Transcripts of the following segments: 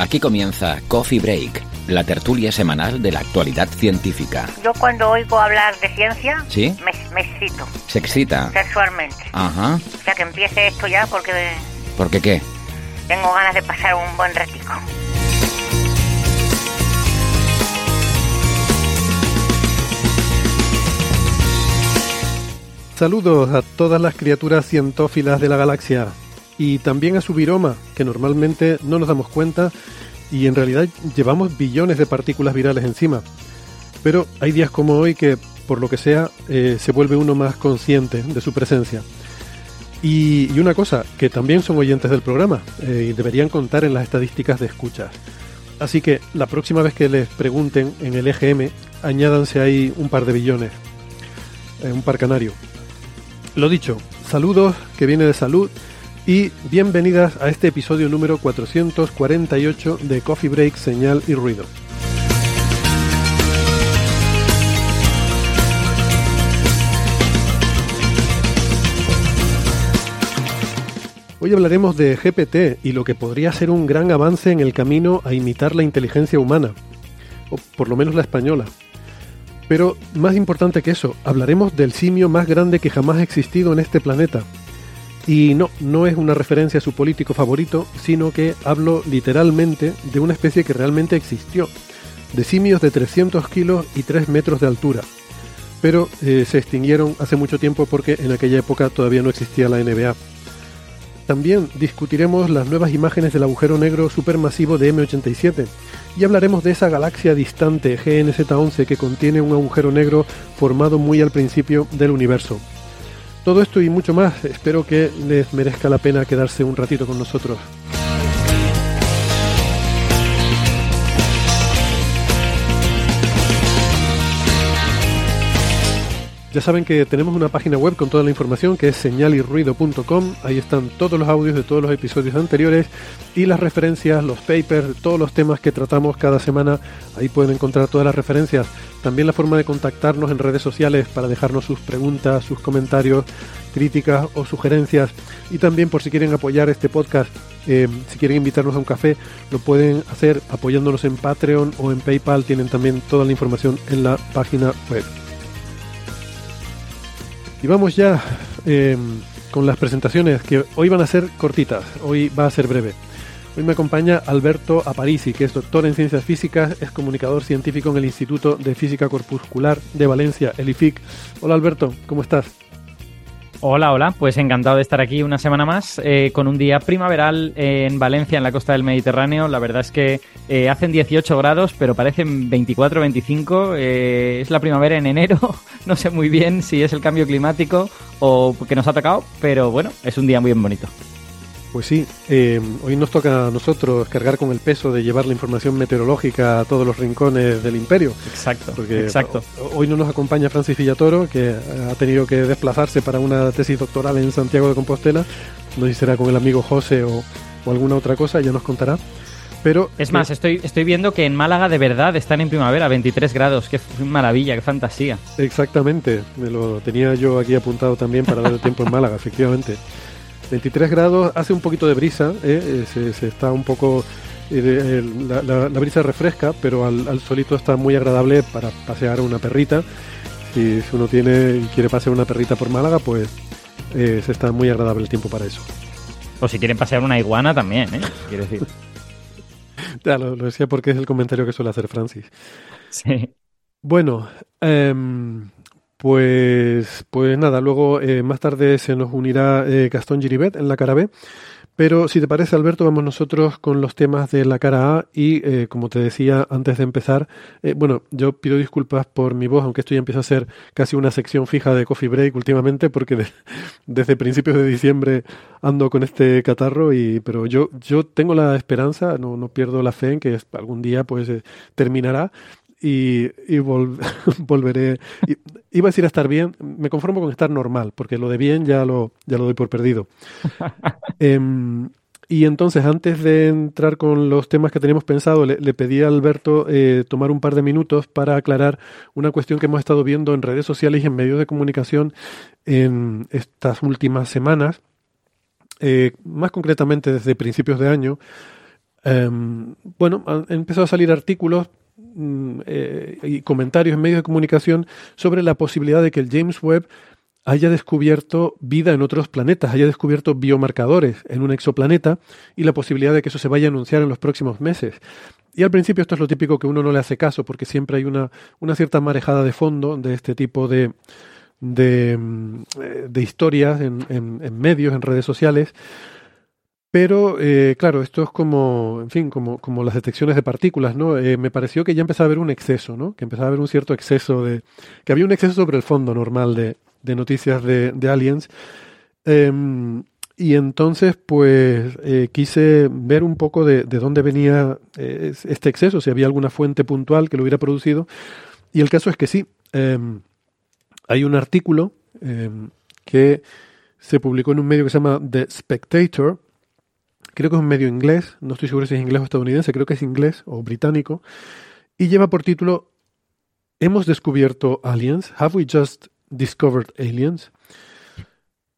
Aquí comienza Coffee Break, la tertulia semanal de la actualidad científica. Yo cuando oigo hablar de ciencia, ¿Sí? me, me excito ¿Se excita? sexualmente. Ajá. O sea que empiece esto ya porque ¿Por qué qué? tengo ganas de pasar un buen ratico. Saludos a todas las criaturas cientófilas de la galaxia y también a su viroma, que normalmente no nos damos cuenta y en realidad llevamos billones de partículas virales encima. Pero hay días como hoy que, por lo que sea, eh, se vuelve uno más consciente de su presencia. Y, una cosa, que también son oyentes del programa eh, y deberían contar en las estadísticas de escuchas. Así que la próxima vez que les pregunten en el EGM, añádanse ahí un par de billones, eh, un par canario. Lo dicho, saludos que viene de salud y bienvenidas a este episodio número 448 de Coffee Break, Señal y Ruido. Hoy hablaremos de GPT y lo que podría ser un gran avance en el camino a imitar la inteligencia humana, o por lo menos la española. Pero más importante que eso, hablaremos del simio más grande que jamás ha existido en este planeta. Y no, no es una referencia a su político favorito, sino que hablo literalmente de una especie que realmente existió, de simios de 300 kilos y 3 metros de altura. Pero eh, se extinguieron hace mucho tiempo porque en aquella época todavía no existía la NBA. También discutiremos las nuevas imágenes del agujero negro supermasivo de M87 y hablaremos de esa galaxia distante GNZ11 que contiene un agujero negro formado muy al principio del universo. Todo esto y mucho más, espero que les merezca la pena quedarse un ratito con nosotros. Ya saben que tenemos una página web con toda la información que es señalirruido.com. Ahí están todos los audios de todos los episodios anteriores y las referencias, los papers, todos los temas que tratamos cada semana. Ahí pueden encontrar todas las referencias. También la forma de contactarnos en redes sociales para dejarnos sus preguntas, sus comentarios, críticas o sugerencias. Y también por si quieren apoyar este podcast, eh, si quieren invitarnos a un café, lo pueden hacer apoyándonos en Patreon o en PayPal. Tienen también toda la información en la página web. Y vamos ya eh, con las presentaciones que hoy van a ser cortitas, hoy va a ser breve. Hoy me acompaña Alberto Aparici, que es doctor en ciencias físicas, es comunicador científico en el Instituto de Física Corpuscular de Valencia, el IFIC. Hola Alberto, ¿cómo estás? Hola, hola, pues encantado de estar aquí una semana más eh, con un día primaveral en Valencia, en la costa del Mediterráneo. La verdad es que eh, hacen 18 grados, pero parecen 24, 25. Eh, es la primavera en enero. No sé muy bien si es el cambio climático o que nos ha tocado, pero bueno, es un día muy bonito. Pues sí, eh, hoy nos toca a nosotros cargar con el peso de llevar la información meteorológica a todos los rincones del imperio. Exacto, Porque exacto. hoy no nos acompaña Francis Villatoro, que ha tenido que desplazarse para una tesis doctoral en Santiago de Compostela. No sé si será con el amigo José o, o alguna otra cosa, ya nos contará. Pero Es más, estoy, estoy viendo que en Málaga de verdad están en primavera, 23 grados. Qué maravilla, qué fantasía. Exactamente, me lo tenía yo aquí apuntado también para ver el tiempo en Málaga, efectivamente. 23 grados, hace un poquito de brisa, ¿eh? Eh, se, se está un poco... eh, la, la- la brisa refresca, pero al, al solito está muy agradable para pasear una perrita. Si, si uno tiene y quiere pasear una perrita por Málaga, pues eh, se está muy agradable el tiempo para eso. O si quieren pasear una iguana también, ¿eh? Quiero decir. Ya, lo, lo decía porque es el comentario que suele hacer Francis. Sí. Bueno, em, pues, pues nada, luego eh, más tarde se nos unirá eh, Gastón Giribet en la cara B, Pero si te parece, Alberto, vamos nosotros con los temas de la cara A y, eh, como te decía antes de empezar, eh, bueno, yo pido disculpas por mi voz, aunque esto ya empieza a ser casi una sección fija de Coffee Break últimamente, porque desde principios de diciembre ando con este catarro, y pero yo, yo tengo la esperanza, no, no pierdo la fe en que algún día pues eh, terminará y, y volveré. iba a decir a estar bien, me conformo con estar normal, porque lo de bien ya lo, ya lo doy por perdido. Em, y entonces, antes de entrar con los temas que teníamos pensado, le, pedí a Alberto eh, tomar un par de minutos para aclarar una cuestión que hemos estado viendo en redes sociales y en medios de comunicación en estas últimas semanas, eh, más concretamente desde principios de año. Em, bueno, han empezado a salir artículos eh, y comentarios en medios de comunicación sobre la posibilidad de que el James Webb haya descubierto vida en otros planetas, haya descubierto biomarcadores en un exoplaneta y la posibilidad de que eso se vaya a anunciar en los próximos meses. Y al principio esto es lo típico que uno no le hace caso, porque siempre hay una, una cierta marejada de fondo de este tipo de, de, mm, eh, de historias en medios, en redes sociales, pero, eh, claro, esto es como, en fin, como, las detecciones de partículas, ¿no? Eh, me pareció que ya empezaba a haber un exceso, ¿no? Que empezaba a haber un cierto exceso de... que había un exceso sobre el fondo normal de, de noticias de, de aliens. Em, y entonces, pues, eh, quise ver un poco de, de dónde venía este exceso, si había alguna fuente puntual que lo hubiera producido. Y el caso es que sí. Em, hay un artículo em, que se publicó en un medio que se llama The Spectator, creo que es un medio inglés, no estoy seguro si es inglés o estadounidense, creo que es inglés o británico, y lleva por título ¿Hemos descubierto aliens? ¿Have we just discovered aliens?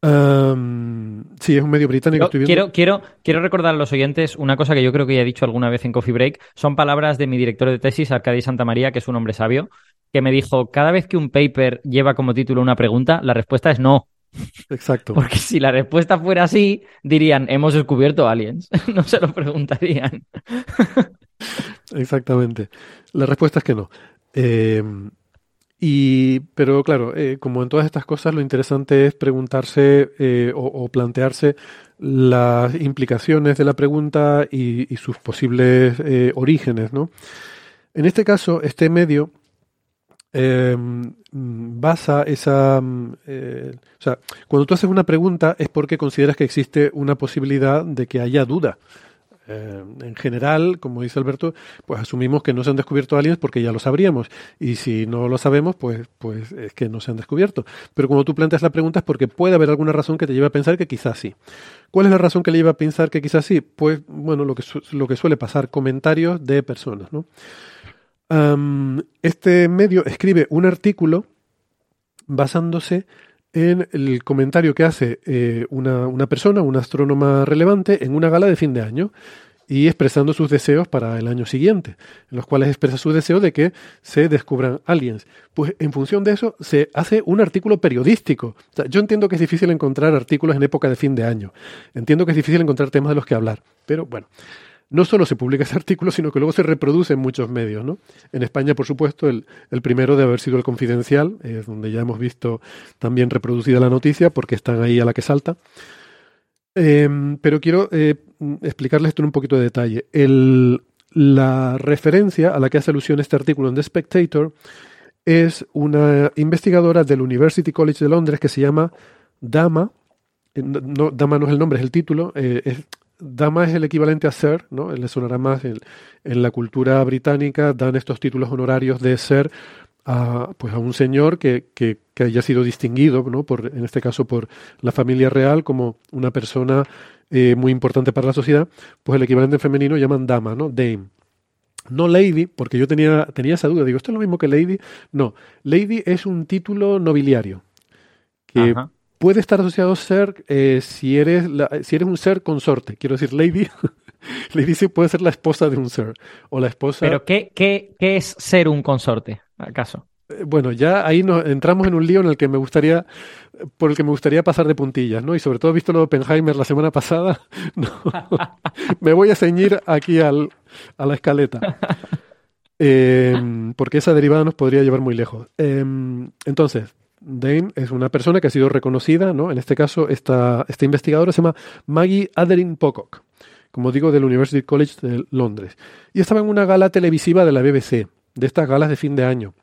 Um, sí, es un medio británico. quiero, quiero, quiero recordar a los oyentes una cosa que yo creo que ya he dicho alguna vez en Coffee Break. Son palabras de mi director de tesis, Arcadi Santa María, que es un hombre sabio, que me dijo, cada vez que un paper lleva como título una pregunta, la respuesta es no. Exacto. Porque si la respuesta fuera así, dirían, hemos descubierto aliens. no se lo preguntarían. Exactamente. La respuesta es que no. Em, y, pero claro, eh, como en todas estas cosas, lo interesante es preguntarse eh, o, plantearse las implicaciones de la pregunta y, sus posibles eh, orígenes, ¿no? En este caso, este medio eh, basa esa... Mm, eh, o sea, cuando tú haces una pregunta es porque consideras que existe una posibilidad de que haya duda. Eh, en general, como dice Alberto, pues asumimos que no se han descubierto aliens porque ya lo sabríamos. Y si no lo sabemos, pues, pues es que no se han descubierto. Pero cuando tú planteas la pregunta es porque puede haber alguna razón que te lleve a pensar que quizás sí. ¿Cuál es la razón que le lleva a pensar que quizás sí? Pues, bueno, lo que, lo que suele pasar, comentarios de personas, ¿no? Este medio escribe un artículo basándose en el comentario que hace eh, una, una, persona, una astrónoma relevante, en una gala de fin de año y expresando sus deseos para el año siguiente, en los cuales expresa su deseo de que se descubran aliens. Pues en función de eso se hace un artículo periodístico. yo entiendo que es difícil encontrar artículos en época de fin de año, entiendo que es difícil encontrar temas de los que hablar, pero bueno, no solo se publica ese artículo, sino que luego se reproduce en muchos medios. ¿no? En España, por supuesto, el, primero de haber sido el Confidencial, donde ya hemos visto también reproducida la noticia, porque están ahí a la que salta. Em, pero quiero eh, explicarles esto en un poquito de detalle. la referencia a la que hace alusión este artículo en The Spectator es una investigadora del University College de Londres que se llama Dama. Eh, no, Dama no es el nombre, es el título. Eh, Dama es el equivalente a ser, ¿no? Le sonará más en, la cultura británica, dan estos títulos honorarios de ser a, pues a un señor que, que, haya sido distinguido, ¿no? Por, en este caso por la familia real, como una persona eh, muy importante para la sociedad, pues el equivalente femenino llaman dama, ¿no? Dame. No lady, porque yo tenía, tenía esa duda, digo, ¿esto es lo mismo que lady? No, lady es un título nobiliario, puede estar asociado a ser eh, si, eres si eres un ser consorte. Quiero decir, lady. lady sí puede ser la esposa de un ser. O la esposa. Pero, ¿qué, qué, qué es ser un consorte, acaso? Eh, bueno, ya ahí nos entramos en un lío en el que me gustaría, por el que me gustaría pasar de puntillas, ¿no? Y sobre todo visto lo de Oppenheimer la semana pasada, me voy a ceñir aquí al, a la escaleta. Em, porque esa derivada nos podría llevar muy lejos. Em, entonces, Dane es una persona que ha sido reconocida, ¿no? En este caso, esta, esta investigadora se llama Maggie Adeline Pocock, como digo, del University College de Londres. Y estaba en una gala televisiva de la BBC, de estas galas de fin de año.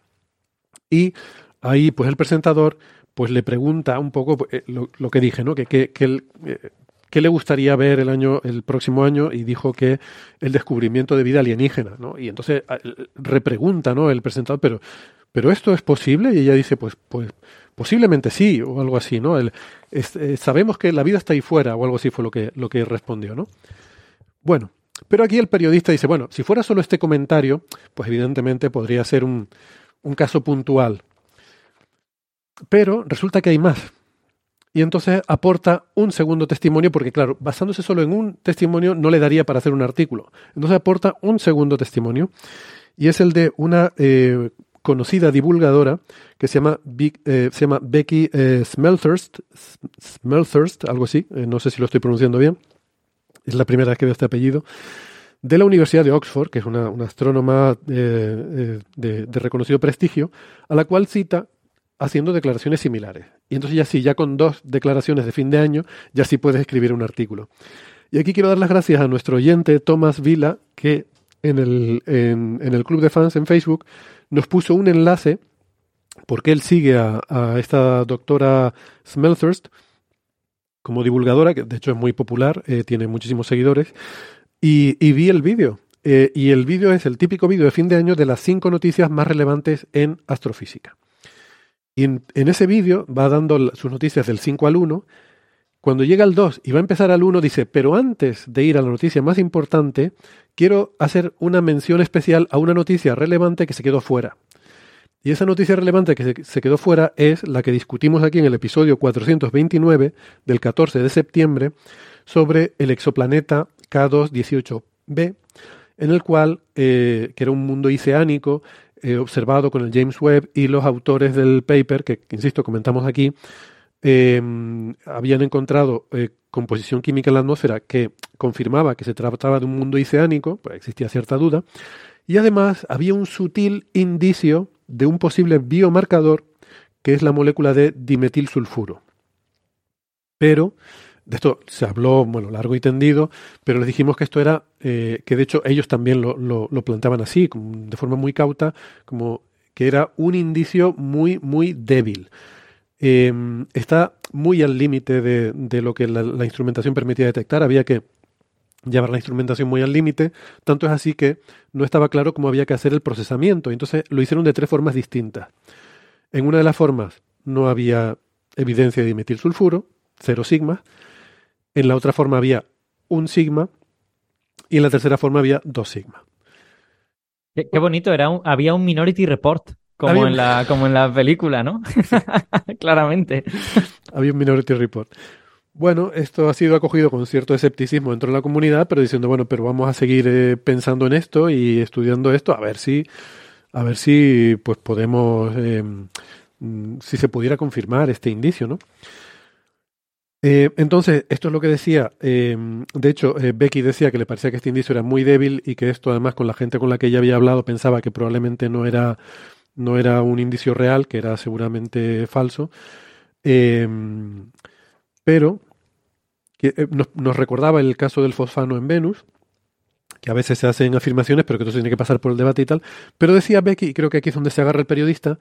Y ahí, pues el presentador, pues le pregunta un poco eh, lo, que dije, ¿no? Que, que, que eh, qué le gustaría ver el año, el próximo año, y dijo que el descubrimiento de vida alienígena, ¿no? Y entonces repregunta, ¿no? El presentador, pero, pero esto es posible, y ella dice, pues, pues, posiblemente sí, o algo así, ¿no? Eh, sabemos que la vida está ahí fuera, o algo así fue lo que, lo que respondió, ¿no? Bueno, pero aquí el periodista dice, bueno, si fuera solo este comentario, pues evidentemente podría ser un, un caso puntual. Pero resulta que hay más y entonces aporta un segundo testimonio, porque claro, basándose solo en un testimonio no le daría para hacer un artículo. Entonces aporta un segundo testimonio, y es el de una eh, conocida divulgadora que se llama, eh, se llama Becky eh, Smelthurst, Smelthurst, algo así, no sé si lo estoy pronunciando bien, es la primera vez que veo este apellido, de la Universidad de Oxford, que es una, astrónoma de, de reconocido prestigio, a la cual cita haciendo declaraciones similares. Y entonces ya sí, ya con dos declaraciones de fin de año, ya sí puedes escribir un artículo. Y aquí quiero dar las gracias a nuestro oyente Tomás Vila, que en el, en, el club de fans en Facebook nos puso un enlace, porque él sigue a, esta doctora Smelthurst como divulgadora, que de hecho es muy popular, eh, tiene muchísimos seguidores, y, vi el vídeo. Eh, y el vídeo es el típico vídeo de fin de año de las cinco noticias más relevantes en astrofísica. Y en, ese vídeo va dando sus noticias del 5 al 1. Cuando llega al 2 y va a empezar al 1, dice, pero antes de ir a la noticia más importante, quiero hacer una mención especial a una noticia relevante que se quedó fuera. Y esa noticia relevante que se, quedó fuera es la que discutimos aquí en el episodio 429 del 14 de septiembre sobre el exoplaneta K218b, en el cual, eh, que era un mundo oceánico, eh, observado con el James Webb y los autores del paper, que, insisto, comentamos aquí, em, habían encontrado eh, composición química en la atmósfera que confirmaba que se trataba de un mundo oceánico, pues existía cierta duda, y además había un sutil indicio de un posible biomarcador que es la molécula de dimetilsulfuro. Pero de esto se habló, bueno, largo y tendido, pero les dijimos que esto era, eh, que de hecho ellos también lo, lo, planteaban así, de forma muy cauta, como que era un indicio muy, muy débil. Em, está muy al límite de, lo que la, instrumentación permitía detectar, había que llevar la instrumentación muy al límite, tanto es así que no estaba claro cómo había que hacer el procesamiento, entonces lo hicieron de tres formas distintas. En una de las formas no había evidencia de dimetilsulfuro, cero sigma, en la otra forma había un sigma. Y en la tercera forma había dos sigma. Qué, bonito, era había un Minority Report, como, en la, como en la película, ¿no? Claramente. Había un Minority Report. Bueno, esto ha sido acogido con cierto escepticismo dentro de la comunidad, pero diciendo, bueno, pero vamos a seguir eh, pensando en esto y estudiando esto, a ver si, a ver si, pues podemos, eh, mm, si se pudiera confirmar este indicio, ¿no? Eh, entonces, esto es lo que decía. Eh, de hecho, eh, Becky decía que le parecía que este indicio era muy débil y que esto, además, con la gente con la que ella había hablado, pensaba que probablemente no era, no era un indicio real, que era seguramente falso. pero que, nos, nos, recordaba el caso del fosfano en Venus, que a veces se hacen afirmaciones, pero que eso tiene que pasar por el debate y tal. Pero decía Becky, y creo que aquí es donde se agarra el periodista,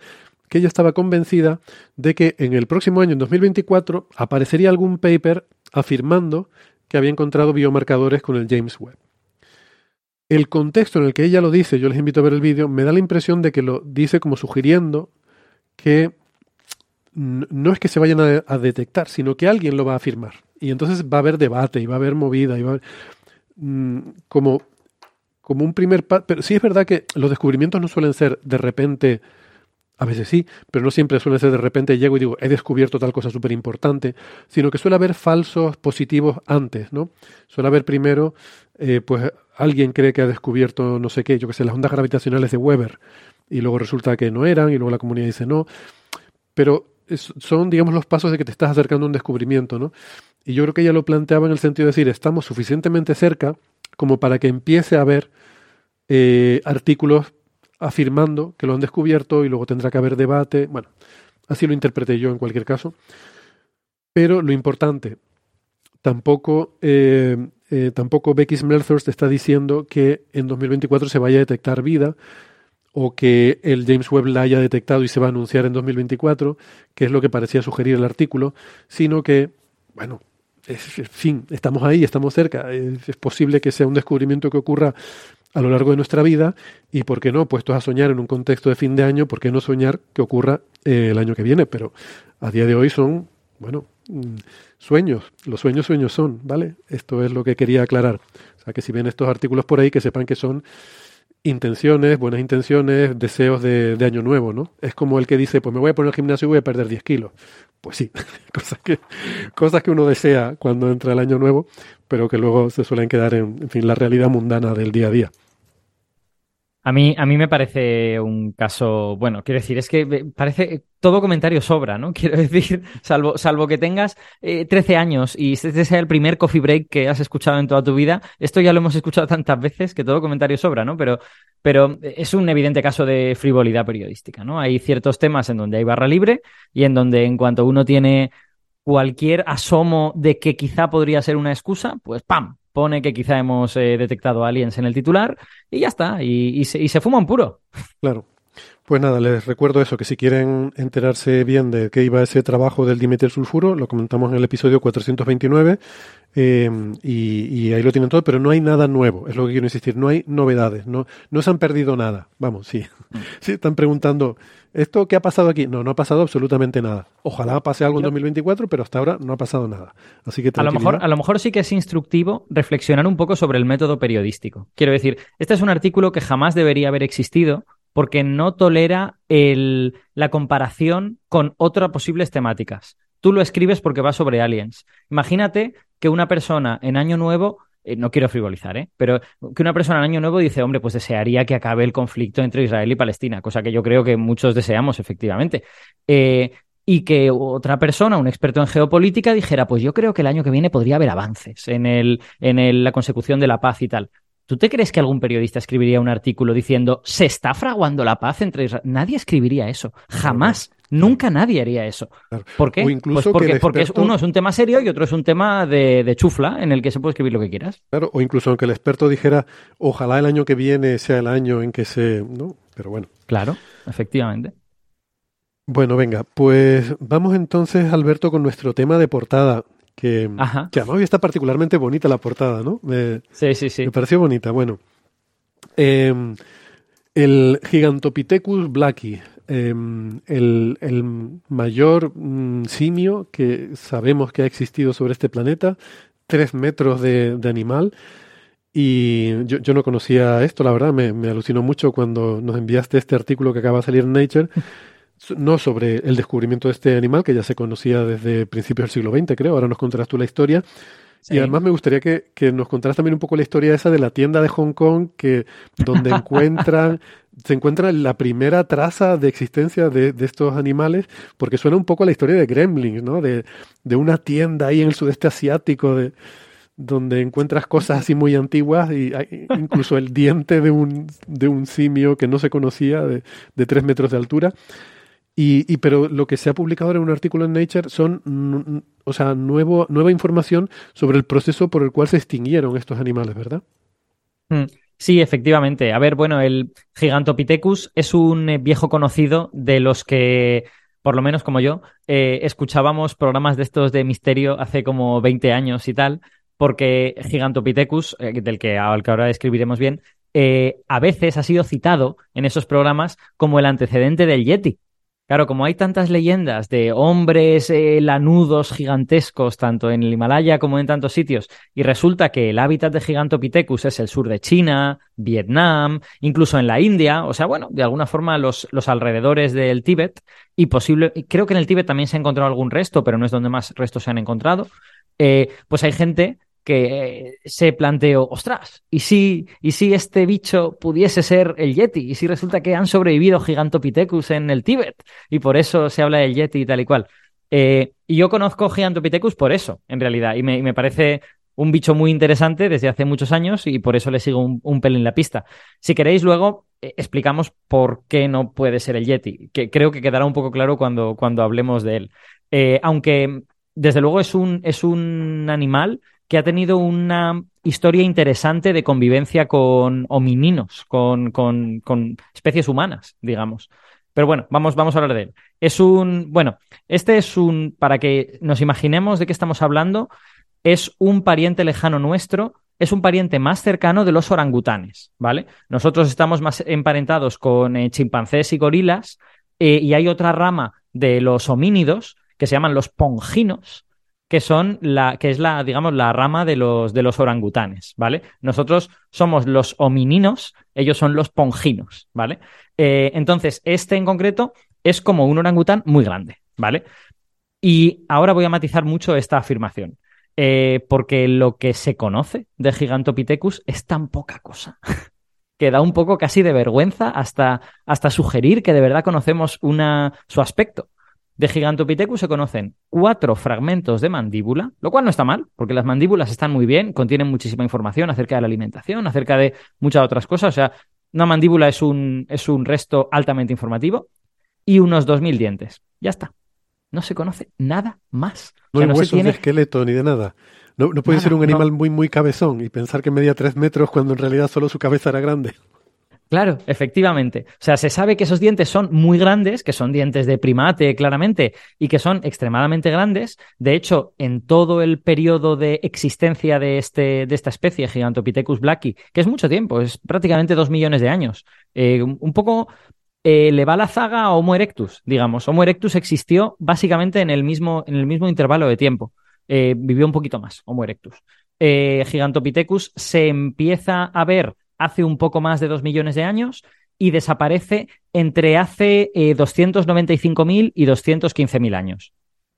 que ella estaba convencida de que en el próximo año, en 2024, aparecería algún paper afirmando que había encontrado biomarcadores con el James Webb. El contexto en el que ella lo dice, yo les invito a ver el vídeo, me da la impresión de que lo dice como sugiriendo que no es que se vayan a, detectar, sino que alguien lo va a afirmar. Y entonces va a haber debate y va a haber movida y va a haber, mm, como como un primer paso. Pero sí es verdad que los descubrimientos no suelen ser de repente. A veces sí, pero no siempre suele ser de repente llego y digo, he descubierto tal cosa súper importante, sino que suele haber falsos positivos antes, ¿no? Suele haber primero, eh, pues alguien cree que ha descubierto no sé qué, yo que sé, las ondas gravitacionales de Weber, y luego resulta que no eran, y luego la comunidad dice no. Pero son, digamos, los pasos de que te estás acercando a un descubrimiento, ¿no? Y yo creo que ella lo planteaba en el sentido de decir, estamos suficientemente cerca como para que empiece a haber eh, artículos afirmando que lo han descubierto y luego tendrá que haber debate. Bueno, Así lo interpreté yo en cualquier caso. Pero lo importante, tampoco, eh, eh, tampoco Becky Smelthurst está diciendo que en 2024 se vaya a detectar vida o que el James Webb la haya detectado y se va a anunciar en 2024, que es lo que parecía sugerir el artículo, sino que, bueno, es, fin, estamos ahí, estamos cerca, es, posible que sea un descubrimiento que ocurra a lo largo de nuestra vida y, ¿por qué no? Puestos a soñar en un contexto de fin de año, ¿por qué no soñar que ocurra eh, el año que viene? Pero a día de hoy son, bueno, sueños, los sueños sueños son, ¿vale? Esto es lo que quería aclarar. O sea, que si ven estos artículos por ahí, que sepan que son intenciones, buenas intenciones, deseos de, de, año nuevo, ¿no? Es como el que dice, pues me voy a poner al gimnasio y voy a perder 10 kilos. Pues sí, cosas que, cosas que uno desea cuando entra el año nuevo, pero que luego se suelen quedar en, en fin, la realidad mundana del día a día. A mí, a mí me parece un caso, bueno, quiero decir, es que parece todo comentario sobra, ¿no? Quiero decir, salvo, salvo que tengas eh, 13 años y este sea el primer coffee break que has escuchado en toda tu vida, esto ya lo hemos escuchado tantas veces que todo comentario sobra, ¿no? Pero, pero es un evidente caso de frivolidad periodística, ¿no? Hay ciertos temas en donde hay barra libre y en donde en cuanto uno tiene cualquier asomo de que quizá podría ser una excusa, pues ¡pam! Pone que quizá hemos eh, detectado aliens en el titular y ya está, y, se, y se fuma un puro. Claro. Pues nada, les recuerdo eso, que si quieren enterarse bien de qué iba ese trabajo del dimetil sulfuro, lo comentamos en el episodio 429 eh, y, y, ahí lo tienen todo, pero no hay nada nuevo, es lo que quiero insistir, no hay novedades, no, no se han perdido nada. Vamos, sí, sí, están preguntando, ¿esto qué ha pasado aquí? No, no ha pasado absolutamente nada. Ojalá pase algo en 2024, pero hasta ahora no ha pasado nada. Así que a lo, mejor, a lo mejor sí que es instructivo reflexionar un poco sobre el método periodístico. Quiero decir, este es un artículo que jamás debería haber existido porque no tolera el, la comparación con otras posibles temáticas. Tú lo escribes porque va sobre aliens. Imagínate que una persona en Año Nuevo, eh, no quiero frivolizar, ¿eh? pero que una persona en Año Nuevo dice, hombre, pues desearía que acabe el conflicto entre Israel y Palestina, cosa que yo creo que muchos deseamos, efectivamente. Eh, y que otra persona, un experto en geopolítica, dijera, pues yo creo que el año que viene podría haber avances en, el, en el, la consecución de la paz y tal. ¿Tú te crees que algún periodista escribiría un artículo diciendo se está fraguando la paz entre Israel? Nadie escribiría eso, jamás. Nunca nadie haría eso. ¿Por qué? Pues porque, experto... porque es, uno es un tema serio y otro es un tema de, de, chufla en el que se puede escribir lo que quieras. Claro, o incluso aunque el experto dijera, ojalá el año que viene sea el año en que se... ¿no? Pero bueno. Claro, efectivamente. Bueno, venga, pues vamos entonces, Alberto, con nuestro tema de portada. Que, que además hoy está particularmente bonita la portada, ¿no? Me, sí, sí, sí. Me pareció bonita. Bueno, eh, el Gigantopithecus blacki, eh, el, el, mayor mm, simio que sabemos que ha existido sobre este planeta, tres metros de, de animal. Y yo, yo, no conocía esto, la verdad, me, me, alucinó mucho cuando nos enviaste este artículo que acaba de salir en Nature, no sobre el descubrimiento de este animal, que ya se conocía desde principios del siglo XX, creo, ahora nos contarás tú la historia, Sí. Y además me gustaría que, que, nos contaras también un poco la historia esa de la tienda de Hong Kong, que donde encuentran, se encuentra la primera traza de existencia de, de, estos animales, porque suena un poco a la historia de Gremlins, ¿no? De, de una tienda ahí en el sudeste asiático, de, donde encuentras cosas así muy antiguas y hay incluso el diente de un, de un simio que no se conocía de, de tres metros de altura. Y, y, pero lo que se ha publicado en un artículo en Nature son, o sea, nuevo, nueva información sobre el proceso por el cual se extinguieron estos animales, ¿verdad? Mm. Sí, efectivamente. A ver, bueno, el Gigantopithecus es un viejo conocido de los que, por lo menos como yo, eh, escuchábamos programas de estos de misterio hace como 20 años y tal, porque Gigantopithecus, eh, del que, al que ahora escribiremos bien, eh, a veces ha sido citado en esos programas como el antecedente del Yeti. Claro, como hay tantas leyendas de hombres eh, lanudos gigantescos, tanto en el Himalaya como en tantos sitios, y resulta que el hábitat de Gigantopithecus es el sur de China, Vietnam, incluso en la India, o sea, bueno, de alguna forma los, los alrededores del Tíbet, y posible, creo que en el Tíbet también se ha encontrado algún resto, pero no es donde más restos se han encontrado, eh, pues hay gente que se planteó, ostras, ¿y si, ¿y este bicho pudiese ser el Yeti? ¿Y si resulta que han sobrevivido Gigantopithecus en el Tíbet? Y por eso se habla del Yeti y tal y cual. Eh, y yo conozco Gigantopithecus por eso, en realidad, y me, me, parece un bicho muy interesante desde hace muchos años y por eso le sigo un, un pelín la pista. Si queréis, luego eh, explicamos por qué no puede ser el Yeti, que creo que quedará un poco claro cuando, cuando hablemos de él. Eh, aunque, desde luego, es un, es un animal que ha tenido una historia interesante de convivencia con homininos, con, especies humanas, digamos. Pero bueno, vamos, vamos a hablar de él. Es un, bueno, este es un, para que nos imaginemos de qué estamos hablando, es un pariente lejano nuestro, es un pariente más cercano de los orangutanes, ¿vale? Nosotros estamos más emparentados con eh, chimpancés y gorilas eh, y hay otra rama de los homínidos que se llaman los ponginos, que son la, que es la, digamos, la rama de los, de los orangutanes, ¿vale? Nosotros somos los homininos, ellos son los ponginos, ¿vale? Eh, entonces, este en concreto es como un orangután muy grande, ¿vale? Y ahora voy a matizar mucho esta afirmación. Eh, porque lo que se conoce de Gigantopithecus es tan poca cosa que da un poco casi de vergüenza hasta, hasta sugerir que de verdad conocemos una, su aspecto. De Gigantopithecus se conocen cuatro fragmentos de mandíbula, lo cual no está mal, porque las mandíbulas están muy bien, contienen muchísima información acerca de la alimentación, acerca de muchas otras cosas. O sea, una mandíbula es un, es un resto altamente informativo y unos 2.000 dientes. Ya está no se conoce nada más. No hay huesos de esqueleto ni de nada. No, puede ser un animal muy, muy cabezón y pensar que medía tres metros cuando en realidad solo su cabeza era grande. Claro, efectivamente. O sea, se sabe que esos dientes son muy grandes, que son dientes de primate, claramente, y que son extremadamente grandes. De hecho, en todo el periodo de existencia de, este, de esta especie, Gigantopithecus blacki, que es mucho tiempo, es prácticamente dos millones de años. Eh, un poco eh, le va la zaga a Homo erectus, digamos. Homo erectus existió básicamente en el mismo, en el mismo intervalo de tiempo. Eh, vivió un poquito más, Homo erectus. Gigantopithecus se empieza a ver hace un poco más de dos millones de años y desaparece entre hace 295.000 y 215.000 años.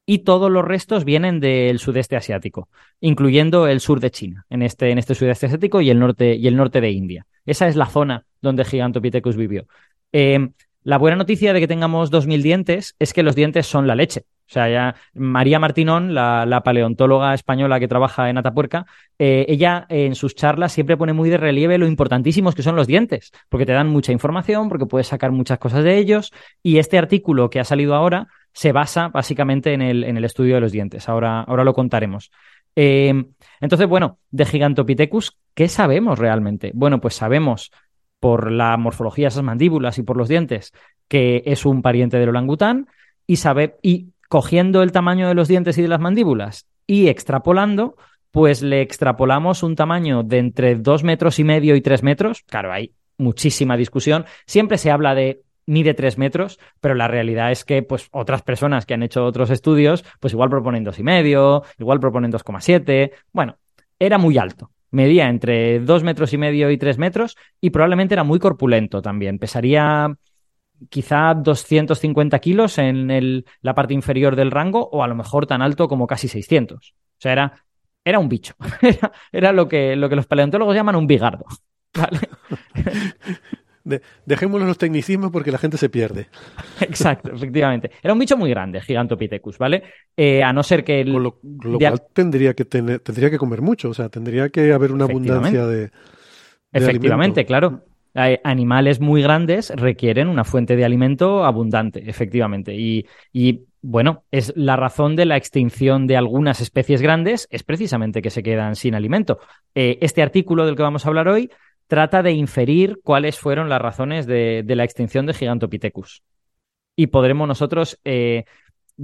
Y todos los restos vienen del sudeste asiático, incluyendo el sur de China, en este, en este sudeste asiático y el, norte, y el norte de India. Esa es la zona donde Gigantopithecus vivió. Eh, la buena noticia de que tengamos 2.000 dientes es que los dientes son la leche. O sea, ya María Martinón, la, paleontóloga española que trabaja en Atapuerca, eh, ella en sus charlas siempre pone muy de relieve lo importantísimos que son los dientes, porque te dan mucha información, porque puedes sacar muchas cosas de ellos. Y este artículo que ha salido ahora se basa básicamente en el, en el estudio de los dientes. Ahora, ahora lo contaremos. Eh, entonces, bueno, de Gigantopithecus, ¿qué sabemos realmente? Bueno, pues sabemos por la morfología de esas mandíbulas y por los dientes, que es un pariente del orangután, y, sabe, cogiendo el tamaño de los dientes y de las mandíbulas y extrapolando, pues le extrapolamos un tamaño de entre dos metros y medio y tres metros. Claro, hay muchísima discusión. Siempre se habla de mide tres metros, pero la realidad es que pues otras personas que han hecho otros estudios, pues igual proponen dos y medio, igual proponen 2,7. Bueno, era muy alto medía entre dos metros y medio y tres metros y probablemente era muy corpulento también. Pesaría quizá 250 kilos en la parte inferior del rango o a lo mejor tan alto como casi 600. O sea, era, era un bicho. era, lo, que, lo que los paleontólogos llaman un bigardo. ¿vale? dejémoslo los tecnicismos porque la gente se pierde. Exacto, efectivamente. Era un bicho muy grande, Gigantopithecus, ¿vale? Eh, a no ser que... El, lo, cual tendría que, tener, tendría que comer mucho, o sea, tendría que haber una abundancia de... efectivamente, claro. Animales muy grandes requieren una fuente de alimento abundante, efectivamente. Y, bueno, es la razón de la extinción de algunas especies grandes, es precisamente que se quedan sin alimento. Eh, este artículo del que vamos a hablar hoy trata de inferir cuáles fueron las razones de, la extinción de Gigantopithecus. Y podremos nosotros eh,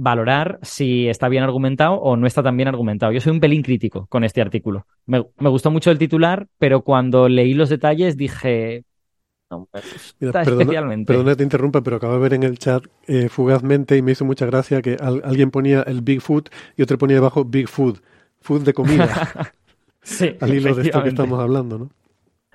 valorar si está bien argumentado o no está tan bien argumentado. Yo soy un pelín crítico con este artículo. Me, gustó mucho el titular, pero cuando leí los detalles dije, no, pues, perdona, Perdona te interrumpa, pero acabo de ver en el chat eh, fugazmente y me hizo mucha gracia que alguien ponía el Bigfoot y otro ponía debajo Big Food, food de comida. sí, al hilo de esto que estamos hablando, ¿no?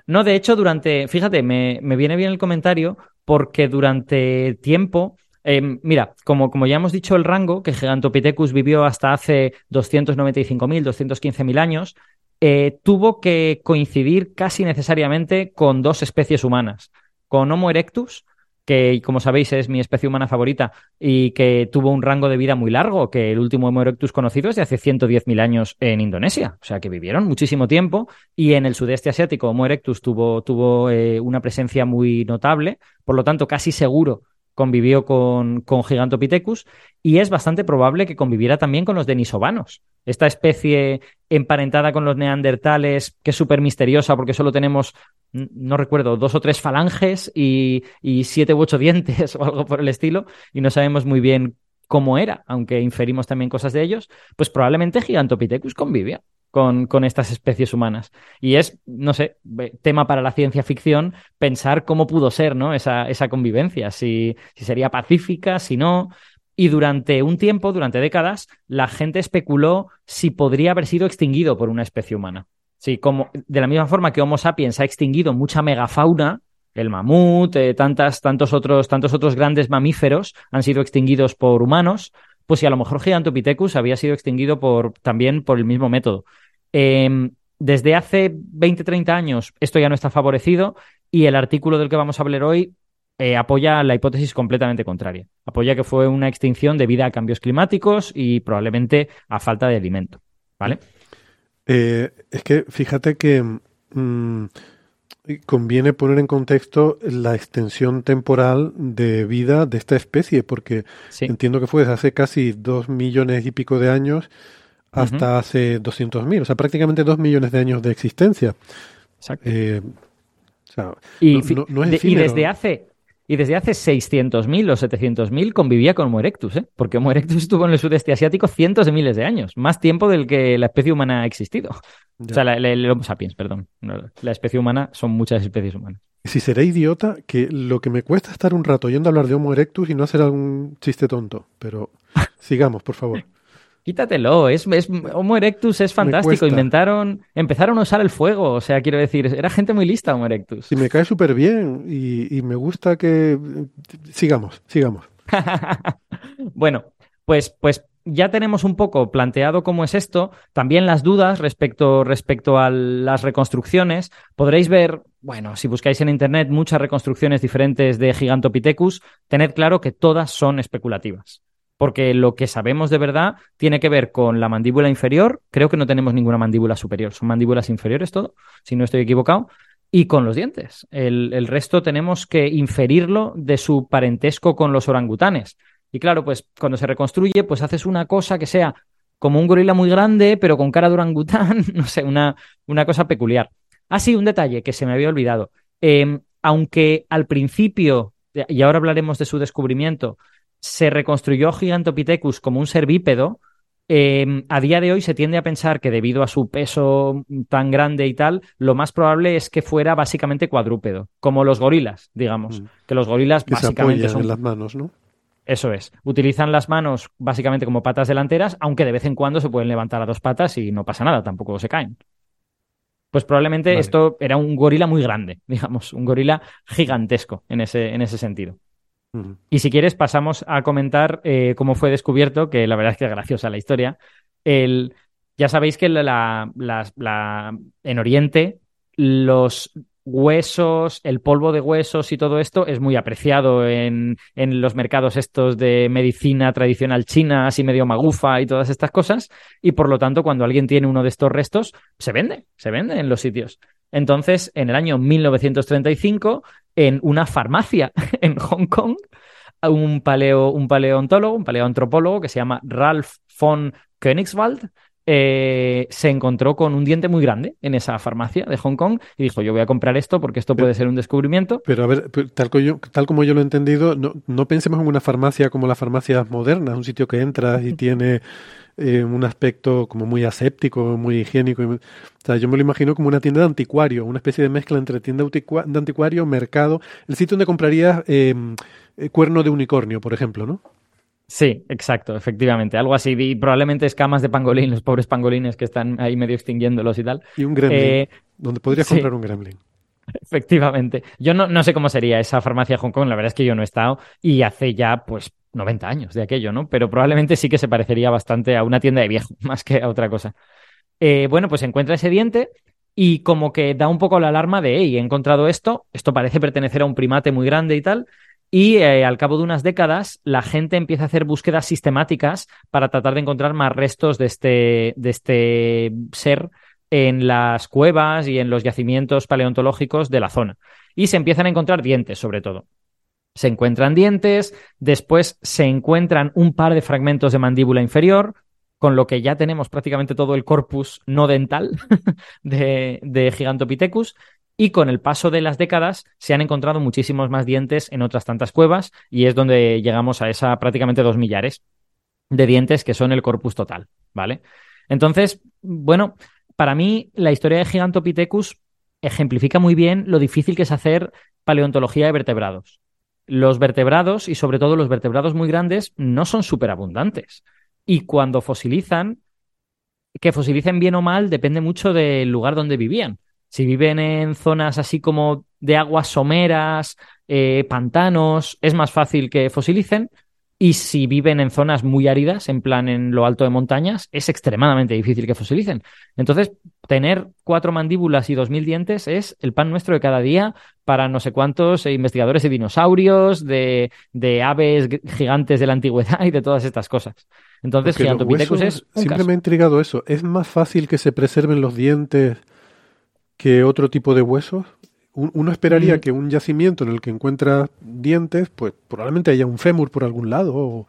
No, de hecho, durante, fíjate, me, viene bien el comentario porque durante tiempo, em, mira, como, como ya hemos dicho el rango, que Gigantopithecus vivió hasta hace 295.000, 215.000 años, eh, tuvo que coincidir casi necesariamente con dos especies humanas, con Homo erectus que como sabéis es mi especie humana favorita y que tuvo un rango de vida muy largo, que el último Homo erectus conocido es de hace 110.000 años en Indonesia, o sea que vivieron muchísimo tiempo y en el sudeste asiático Homo erectus tuvo, tuvo eh, una presencia muy notable, por lo tanto casi seguro convivió con, con Gigantopithecus y es bastante probable que conviviera también con los denisovanos. Esta especie emparentada con los neandertales, que es súper misteriosa porque solo tenemos, no recuerdo, dos o tres falanges y, y siete u ocho dientes o algo por el estilo, y no sabemos muy bien cómo era, aunque inferimos también cosas de ellos, pues probablemente Gigantopithecus convivía con, estas especies humanas. Y es, no sé, tema para la ciencia ficción pensar cómo pudo ser ¿no? esa, esa convivencia, si, si sería pacífica, si no. Y durante un tiempo, durante décadas, la gente especuló si podría haber sido extinguido por una especie humana. Sí, como de la misma forma que Homo sapiens ha extinguido mucha megafauna, el mamut, eh, tantas, tantos, otros, tantos otros grandes mamíferos han sido extinguidos por humanos, pues si a lo mejor Gigantopithecus había sido extinguido por, también por el mismo método. Eh, desde hace 20, 30 años esto ya no está favorecido y el artículo del que vamos a hablar hoy eh, apoya la hipótesis completamente contraria. Apoya que fue una extinción debido a cambios climáticos y probablemente a falta de alimento. ¿Vale? Eh, es que fíjate que mmm, conviene poner en contexto la extensión temporal de vida de esta especie, porque sí. entiendo que fue desde hace casi dos millones y pico de años hasta uh -huh. hace 200.000, o sea, prácticamente dos millones de años de existencia. Exacto. Eh, o sea, y, no, no, es de, y, desde hace y desde hace 600.000 o 700.000 convivía con Homo erectus, ¿eh? porque Homo erectus estuvo en el sudeste asiático cientos de miles de años, más tiempo del que la especie humana ha existido. Ya. O sea, la, la, el Homo sapiens, perdón. La especie humana son muchas especies humanas. Si seré idiota, que lo que me cuesta estar un rato yendo a hablar de Homo erectus y no hacer algún chiste tonto, pero sigamos, por favor. Quítatelo, es, es, Homo erectus es fantástico. Inventaron, empezaron a usar el fuego, o sea, quiero decir, era gente muy lista Homo erectus. Y me cae súper bien y, y, me gusta que... Sigamos, sigamos. bueno, pues, pues ya tenemos un poco planteado cómo es esto, también las dudas respecto, respecto a las reconstrucciones. Podréis ver, bueno, si buscáis en Internet muchas reconstrucciones diferentes de Gigantopithecus, tened claro que todas son especulativas porque lo que sabemos de verdad tiene que ver con la mandíbula inferior, creo que no tenemos ninguna mandíbula superior, son mandíbulas inferiores todo, si no estoy equivocado, y con los dientes. El, resto tenemos que inferirlo de su parentesco con los orangutanes. Y claro, pues cuando se reconstruye, pues haces una cosa que sea como un gorila muy grande, pero con cara de orangután, no sé, una, una cosa peculiar. Ah, sí, un detalle que se me había olvidado. Eh, aunque al principio, y ahora hablaremos de su descubrimiento, se reconstruyó Gigantopithecus como un ser bípedo, eh, a día de hoy se tiende a pensar que debido a su peso tan grande y tal, lo más probable es que fuera básicamente cuadrúpedo, como los gorilas, digamos. Mm. Que los gorilas que básicamente se son. En las manos, ¿no? Eso es. Utilizan las manos básicamente como patas delanteras, aunque de vez en cuando se pueden levantar a dos patas y no pasa nada, tampoco se caen. Pues probablemente vale. esto era un gorila muy grande, digamos, un gorila gigantesco en ese, en ese sentido. Y si quieres, pasamos a comentar eh, cómo fue descubierto, que la verdad es que es graciosa la historia. El, ya sabéis que en Oriente los huesos, el polvo de huesos y todo esto es muy apreciado en, en, los mercados estos de medicina tradicional china, así medio magufa y todas estas cosas. Y por lo tanto, cuando alguien tiene uno de estos restos, se vende, se vende en los sitios. Entonces, en el año 1935, en una farmacia en Hong Kong, un, paleo, un paleontólogo, un paleoantropólogo que se llama Ralph von Königswald, eh, se encontró con un diente muy grande en esa farmacia de Hong Kong y dijo, yo voy a comprar esto porque esto puede ser un descubrimiento. Pero a ver, tal, como yo, tal como yo lo he entendido, no, no pensemos en una farmacia como las farmacias modernas, un sitio que entras y tiene eh, un aspecto como muy aséptico, muy higiénico. O sea, yo me lo imagino como una tienda de anticuario, una especie de mezcla entre tienda de anticuario, mercado, el sitio donde comprarías eh, cuerno de unicornio, por ejemplo, ¿no? Sí, exacto, efectivamente. Algo así. Y probablemente escamas de pangolín, los pobres pangolines que están ahí medio extinguiéndolos y tal. Y un gremlin, eh, donde podrías sí. comprar un gremlin. Efectivamente. Yo no, no, sé cómo sería esa farmacia Hong Kong, la verdad es que yo no he estado y hace ya pues 90 años de aquello, ¿no? Pero probablemente sí que se parecería bastante a una tienda de viejo, más que a otra cosa. Eh, bueno, pues encuentra ese diente y como que da un poco la alarma de, hey, he encontrado esto, esto parece pertenecer a un primate muy grande y tal, Y eh, al cabo de unas décadas, la gente empieza a hacer búsquedas sistemáticas para tratar de encontrar más restos de este, de este ser en las cuevas y en los yacimientos paleontológicos de la zona. Y se empiezan a encontrar dientes, sobre todo. Se encuentran dientes, después se encuentran un par de fragmentos de mandíbula inferior, con lo que ya tenemos prácticamente todo el corpus no dental de, de Gigantopithecus. Y con el paso de las décadas se han encontrado muchísimos más dientes en otras tantas cuevas y es donde llegamos a esa prácticamente dos millares de dientes que son el corpus total, ¿vale? Entonces, bueno, para mí la historia de Gigantopithecus ejemplifica muy bien lo difícil que es hacer paleontología de vertebrados. Los vertebrados, y sobre todo los vertebrados muy grandes, no son súper abundantes. Y cuando fosilizan, que fosilicen bien o mal depende mucho del lugar donde vivían. Si viven en zonas así como de aguas someras, eh, pantanos, es más fácil que fosilicen. Y si viven en zonas muy áridas, en plan en lo alto de montañas, es extremadamente difícil que fosilicen. Entonces, tener cuatro mandíbulas y dos mil dientes es el pan nuestro de cada día para no sé cuántos investigadores de dinosaurios, de, de aves gigantes de la antigüedad y de todas estas cosas. Entonces, Gigantopithecus es. Un siempre me ha intrigado eso. ¿Es más fácil que se preserven los dientes que otro tipo de huesos? Uno esperaría mm. que un yacimiento en el que encuentra dientes, pues probablemente haya un fémur por algún lado,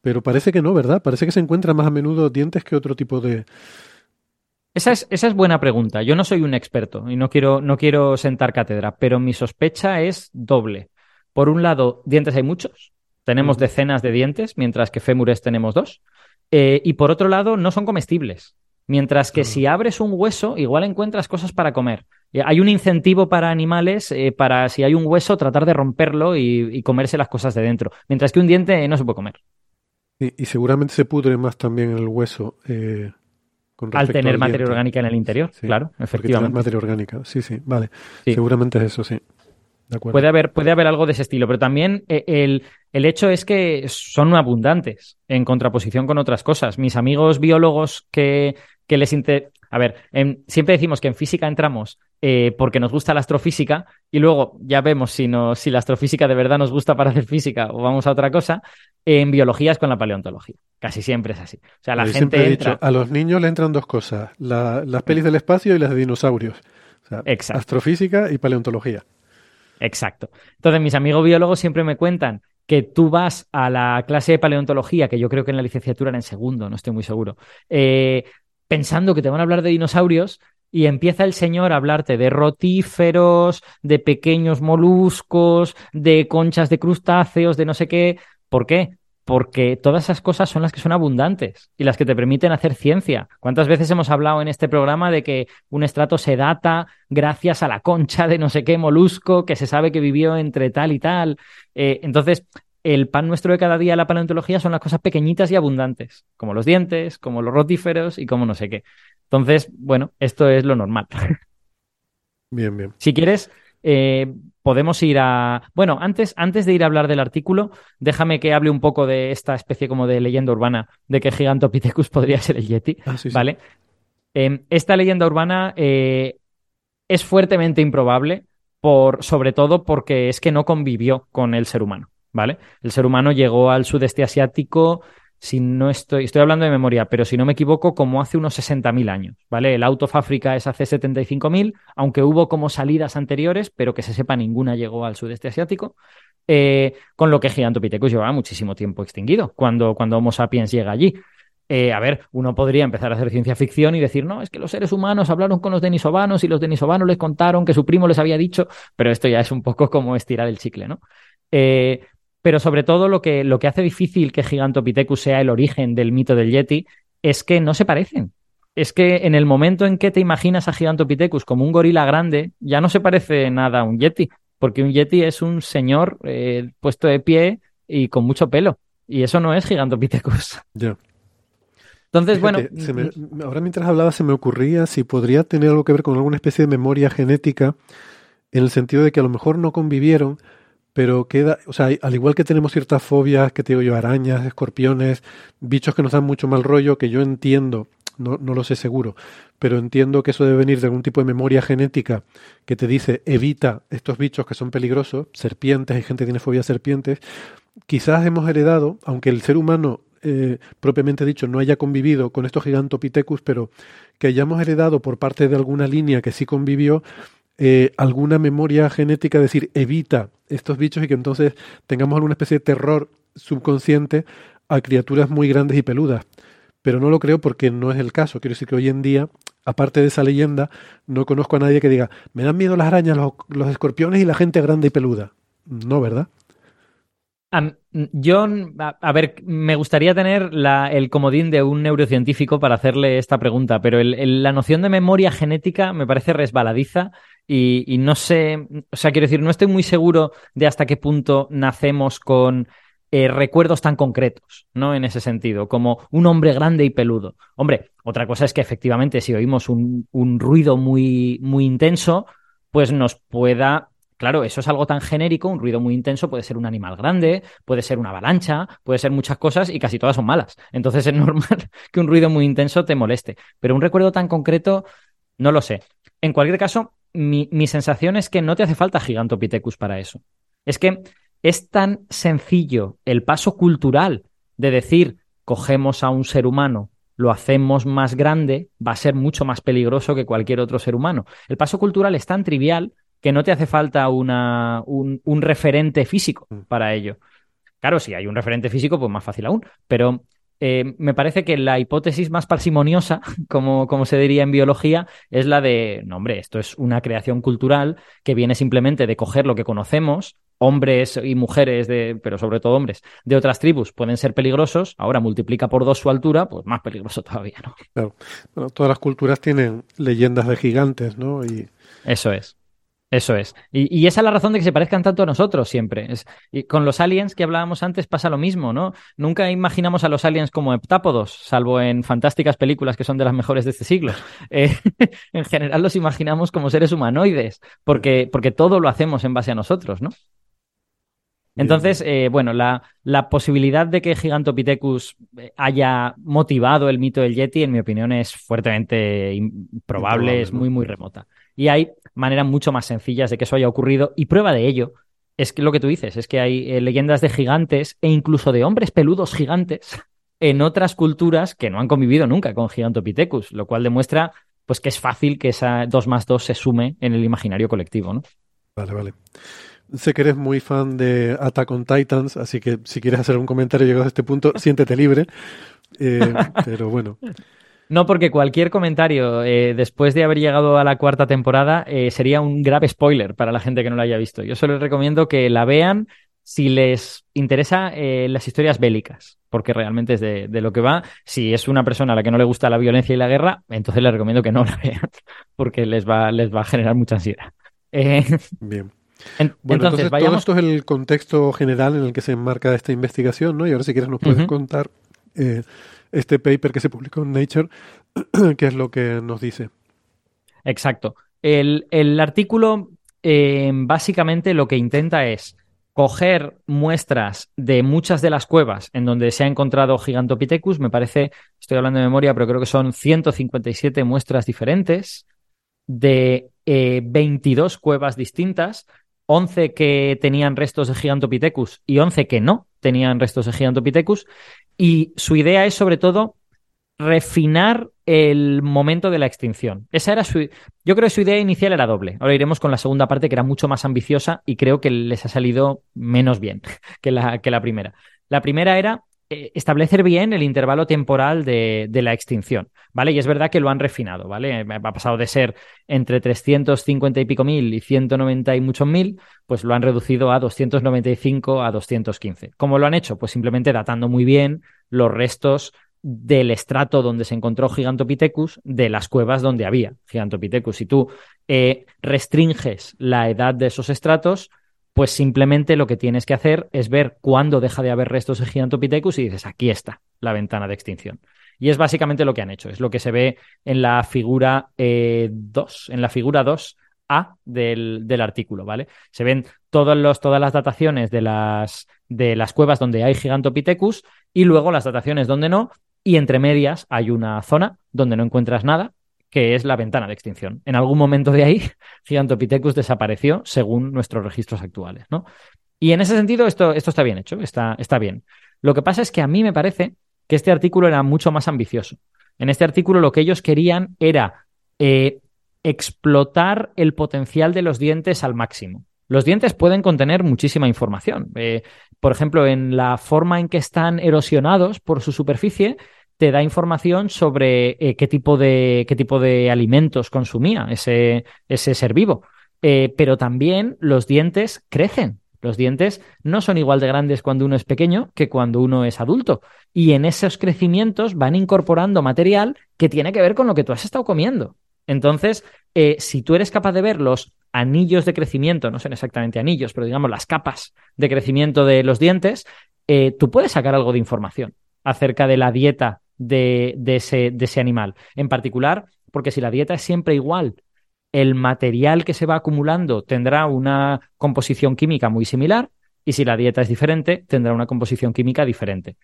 pero parece que no, ¿verdad? Parece que se encuentran más a menudo dientes que otro tipo de... Esa es, esa es buena pregunta. Yo no soy un experto y no quiero, no quiero sentar cátedra, pero mi sospecha es doble. Por un lado, dientes hay muchos, tenemos decenas de dientes, mientras que fémures tenemos dos. Eh, y por otro lado, no son comestibles. Mientras que si abres un hueso, igual encuentras cosas para comer. Hay un incentivo para animales eh, para, si hay un hueso, tratar de romperlo y, comerse las cosas de dentro. Mientras que un diente no se puede comer. Y, seguramente se pudre más también el hueso. Eh, al tener materia orgánica en el interior, claro, efectivamente. Materia orgánica, sí, sí, vale. Seguramente es eso, sí. Puede haber, puede haber algo de ese estilo, pero también eh, el, el hecho es que son abundantes en contraposición con otras cosas. Mis amigos biólogos que, que les inter... A ver, siempre decimos que en física entramos eh, porque nos gusta la astrofísica y luego ya vemos si, no, si la astrofísica de verdad nos gusta para hacer física o vamos a otra cosa. En biología es con la paleontología. Casi siempre es así. O sea, la gente dicho, a los niños le entran dos cosas, las pelis del espacio y las de dinosaurios. Astrofísica y paleontología. Exacto. Entonces, mis amigos biólogos siempre me cuentan que tú vas a la clase de paleontología, que yo creo que en la licenciatura era en segundo, no estoy muy seguro, eh, pensando que te van a hablar de dinosaurios y empieza el señor a hablarte de rotíferos, de pequeños moluscos, de conchas de crustáceos, de no sé qué. ¿Por qué? porque todas esas cosas son las que son abundantes y las que te permiten hacer ciencia. ¿Cuántas veces hemos hablado en este programa de que un estrato se data gracias a la concha de no sé qué molusco que se sabe que vivió entre tal y tal? Eh, entonces, el pan nuestro de cada día la paleontología son las cosas pequeñitas y abundantes, como los dientes, como los rotíferos y como no sé qué. Entonces, bueno, esto es lo normal. Bien, bien. Si quieres, eh, podemos ir a. Bueno, antes, antes de ir a hablar del artículo, déjame que hable un poco de esta especie como de leyenda urbana de que Gigantopithecus podría ser el Yeti. Ah, ¿Vale? Em, esta leyenda urbana eh, es fuertemente improbable, por, sobre todo porque es que no convivió con el ser humano. ¿Vale? El ser humano llegó al sudeste asiático si no estoy, estoy hablando de memoria, pero si no me equivoco, como hace unos 60.000 años, ¿vale? El Out of Africa es hace 75.000, aunque hubo como salidas anteriores, pero que se sepa ninguna llegó al sudeste asiático, eh, con lo que Gigantopithecus llevaba muchísimo tiempo extinguido cuando, cuando Homo sapiens llega allí. Eh, a ver, uno podría empezar a hacer ciencia ficción y decir, no, es que los seres humanos hablaron con los denisovanos y los denisovanos les contaron que su primo les había dicho, pero esto ya es un poco como estirar el chicle, ¿no? Eh, pero sobre todo lo que, lo que hace difícil que Gigantopithecus sea el origen del mito del Yeti es que no se parecen. Es que en el momento en que te imaginas a Gigantopithecus como un gorila grande, ya no se parece nada a un Yeti, porque un Yeti es un señor eh, puesto de pie y con mucho pelo. Y eso no es Gigantopithecus. Ya. Entonces, bueno. ahora mientras hablaba se me ocurría si podría tener algo que ver con alguna especie de memoria genética, en el sentido de que a lo mejor no convivieron, pero queda, o sea, al igual que tenemos ciertas fobias, que te digo yo, arañas, escorpiones, bichos que nos dan mucho mal rollo, que yo entiendo, no, no lo sé seguro, pero entiendo que eso debe venir de algún tipo de memoria genética que te dice evita estos bichos que son peligrosos, serpientes, hay gente que tiene fobia a serpientes. Quizás hemos heredado, aunque el ser humano eh, propiamente dicho no haya convivido con estos gigantopithecus, pero que hayamos heredado por parte de alguna línea que sí convivió eh, alguna memoria genética, es decir, evita estos bichos y que entonces tengamos alguna especie de terror subconsciente a criaturas muy grandes y peludas. Pero no lo creo porque no es el caso. Quiero decir que hoy en día, aparte de esa leyenda, no conozco a nadie que diga, me dan miedo las arañas, los, escorpiones y la gente grande y peluda. No, ¿verdad? yo, a, ver, me gustaría tener el comodín de un neurocientífico para hacerle esta pregunta, pero la noción de memoria genética me parece resbaladiza y, no sé, o sea, quiero decir, no estoy muy seguro de hasta qué punto nacemos con eh, recuerdos tan concretos, ¿no? En ese sentido, como un hombre grande y peludo. Hombre, otra cosa es que efectivamente si oímos un, un ruido muy, muy intenso, pues nos pueda Claro, eso es algo tan genérico, un ruido muy intenso puede ser un animal grande, puede ser una avalancha, puede ser muchas cosas y casi todas son malas. Entonces es normal que un ruido muy intenso te moleste. Pero un recuerdo tan concreto, no lo sé. En cualquier caso, mi, sensación es que no te hace falta Gigantopithecus para eso. Es que es tan sencillo el paso cultural de decir, cogemos a un ser humano, lo hacemos más grande, va a ser mucho más peligroso que cualquier otro ser humano. El paso cultural es tan trivial que no te hace falta una, un, referente físico mm. para ello. Claro, si hay un referente físico, pues más fácil aún, pero eh, me parece que la hipótesis más parsimoniosa, como, como, se diría en biología, es la de, no hombre, esto es una creación cultural que viene simplemente de coger lo que conocemos, hombres y mujeres, de, pero sobre todo hombres, de otras tribus pueden ser peligrosos, ahora multiplica por dos su altura, pues más peligroso todavía, ¿no? Claro. Bueno, todas las culturas tienen leyendas de gigantes, ¿no? Y... Eso es. Eso es. Y, esa es la razón de que se parezcan tanto a nosotros siempre. y con los aliens que hablábamos antes pasa lo mismo, ¿no? Nunca imaginamos a los aliens como heptápodos, salvo en fantásticas películas que son de las mejores de este siglo. Eh, en general los imaginamos como seres humanoides, porque, porque todo lo hacemos en base a nosotros, ¿no? Entonces, eh, bueno, la, la, posibilidad de que Gigantopithecus eh, haya motivado el mito del Yeti, en mi opinión, es fuertemente improbable, es muy, muy remota. Y hay maneras mucho más sencillas de que eso haya ocurrido. Y prueba de ello es que lo que tú dices, es que hay eh, leyendas de gigantes e incluso de hombres peludos gigantes en otras culturas que no han convivido nunca con Gigantopithecus, lo cual demuestra pues que es fácil que esa 2 más 2 se sume en el imaginario colectivo, ¿no? Vale, vale. Sé que eres muy fan de Attack on Titans, así que si quieres hacer un comentario llegado a este punto, siéntete libre. Eh, pero bueno. No, porque cualquier comentario eh, después de haber llegado a la cuarta temporada eh, sería un grave spoiler para la gente que no la haya visto. Yo solo les recomiendo que la vean si les interesa eh, las historias bélicas, porque realmente es de, lo que va. Si es una persona a la que no le gusta la violencia y la guerra, entonces les recomiendo que no la vean, porque les va, les va a generar mucha ansiedad. Bien. bueno, entonces, todo esto es el contexto general en el que se enmarca esta investigación, ¿no? Y ahora si quieres nos puedes contar este paper que se publicó en Nature, que es lo que nos dice. Exacto. El, artículo eh, básicamente lo que intenta es coger muestras de muchas de las cuevas en donde se ha encontrado Gigantopithecus. Me parece, estoy hablando de memoria, pero creo que son 157 muestras diferentes de 22 eh, cuevas distintas, 11 que tenían restos de Gigantopithecus y 11 que no tenían restos de Gigantopithecus. Y su idea es sobre todo refinar el momento de la extinción. Esa era su. Yo creo que su idea inicial era doble. Ahora iremos con la segunda parte, que era mucho más ambiciosa y creo que les ha salido menos bien que la, que la primera. La primera era establecer bien el intervalo temporal de, de, la extinción, ¿vale? Y es verdad que lo han refinado, ¿vale? Ha pasado de ser entre 350 y pico mil y 190 y muchos mil, pues lo han reducido a 295 a 215. ¿Cómo lo han hecho? Pues simplemente datando muy bien los restos del estrato donde se encontró Gigantopithecus de las cuevas donde había Gigantopithecus. Si tú eh, restringes la edad de esos estratos, pues simplemente lo que tienes que hacer es ver cuándo deja de haber restos de Gigantopithecus y dices, aquí está la ventana de extinción. Y es básicamente lo que han hecho, es lo que se ve en la figura 2, eh, en la figura 2A del, artículo, ¿vale? Se ven todos los, todas las dataciones de las, de las cuevas donde hay Gigantopithecus y luego las dataciones donde no, y entre medias hay una zona donde no encuentras nada, que es la ventana de extinción. En algún momento de ahí, Gigantopithecus desapareció según nuestros registros actuales, ¿no? Y en ese sentido, esto, esto está bien hecho, está, está bien. Lo que pasa es que a mí me parece que este artículo era mucho más ambicioso. En este artículo lo que ellos querían era eh, explotar el potencial de los dientes al máximo. Los dientes pueden contener muchísima información. Eh, por ejemplo, en la forma en que están erosionados por su superficie, te da información sobre eh, qué, tipo de, qué tipo de alimentos consumía ese, ese ser vivo. pero también los dientes crecen. Los dientes no son igual de grandes cuando uno es pequeño que cuando uno es adulto. Y en esos crecimientos van incorporando material que tiene que ver con lo que tú has estado comiendo. Entonces, eh, si tú eres capaz de ver los anillos de crecimiento, no son exactamente anillos, pero digamos las capas de crecimiento de los dientes, eh, tú puedes sacar algo de información acerca de la dieta de, ese, ese animal. En particular, porque si la dieta es siempre igual el material que se va acumulando tendrá una composición química muy similar y si la dieta es diferente, tendrá una composición química diferente.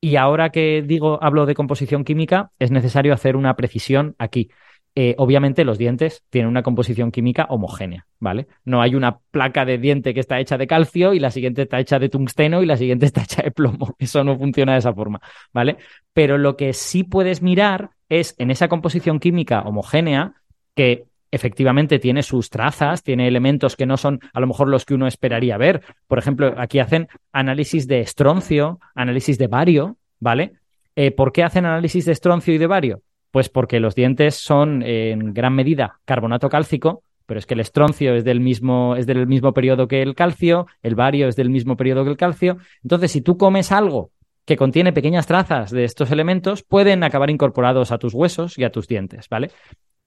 Y ahora que digo, hablo de composición química, es necesario hacer una precisión aquí. Eh, obviamente los dientes tienen una composición química homogénea, ¿vale? No hay una placa de diente que está hecha de calcio y la siguiente está hecha de tungsteno y la siguiente está hecha de plomo. Eso no funciona de esa forma, ¿vale? Pero lo que sí puedes mirar es en esa composición química homogénea que efectivamente tiene sus trazas, tiene elementos que no son a lo mejor los que uno esperaría ver. Por ejemplo, aquí hacen análisis de estroncio, análisis de bario, ¿vale? Eh, ¿Por qué hacen análisis de estroncio y de bario? Pues porque los dientes son en gran medida carbonato cálcico, pero es que el estroncio es del mismo, es del mismo periodo que el calcio, el bario es del mismo periodo que el calcio. Entonces, si tú comes algo que contiene pequeñas trazas de estos elementos, pueden acabar incorporados a tus huesos y a tus dientes, ¿vale?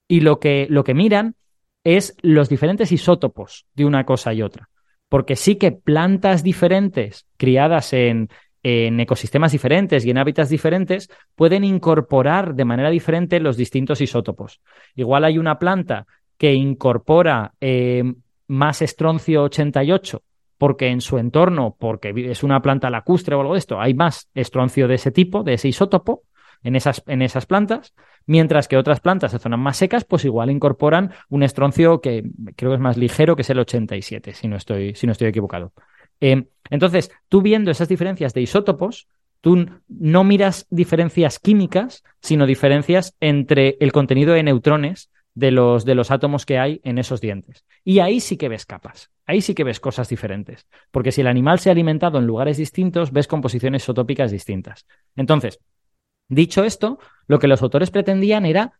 y lo que, lo que miran es los diferentes isótopos de una cosa y otra. Porque sí que plantas diferentes, criadas en, en ecosistemas diferentes y en hábitats diferentes, pueden incorporar de manera diferente los distintos isótopos. Igual hay una planta que incorpora eh, más estroncio 88 porque en su entorno, porque es una planta lacustre o algo de esto, hay más estroncio de ese tipo, de ese isótopo, en esas, en esas plantas, mientras que otras plantas de zonas más secas, pues igual incorporan un estroncio que creo que es más ligero, que es el 87, si no estoy, si no estoy equivocado. Eh, entonces, tú viendo esas diferencias de isótopos, tú no miras diferencias químicas, sino diferencias entre el contenido de neutrones de los, de los átomos que hay en esos dientes. Y ahí sí que ves capas, ahí sí que ves cosas diferentes, porque si el animal se ha alimentado en lugares distintos, ves composiciones isotópicas distintas. Entonces, Dicho esto, lo que los autores pretendían era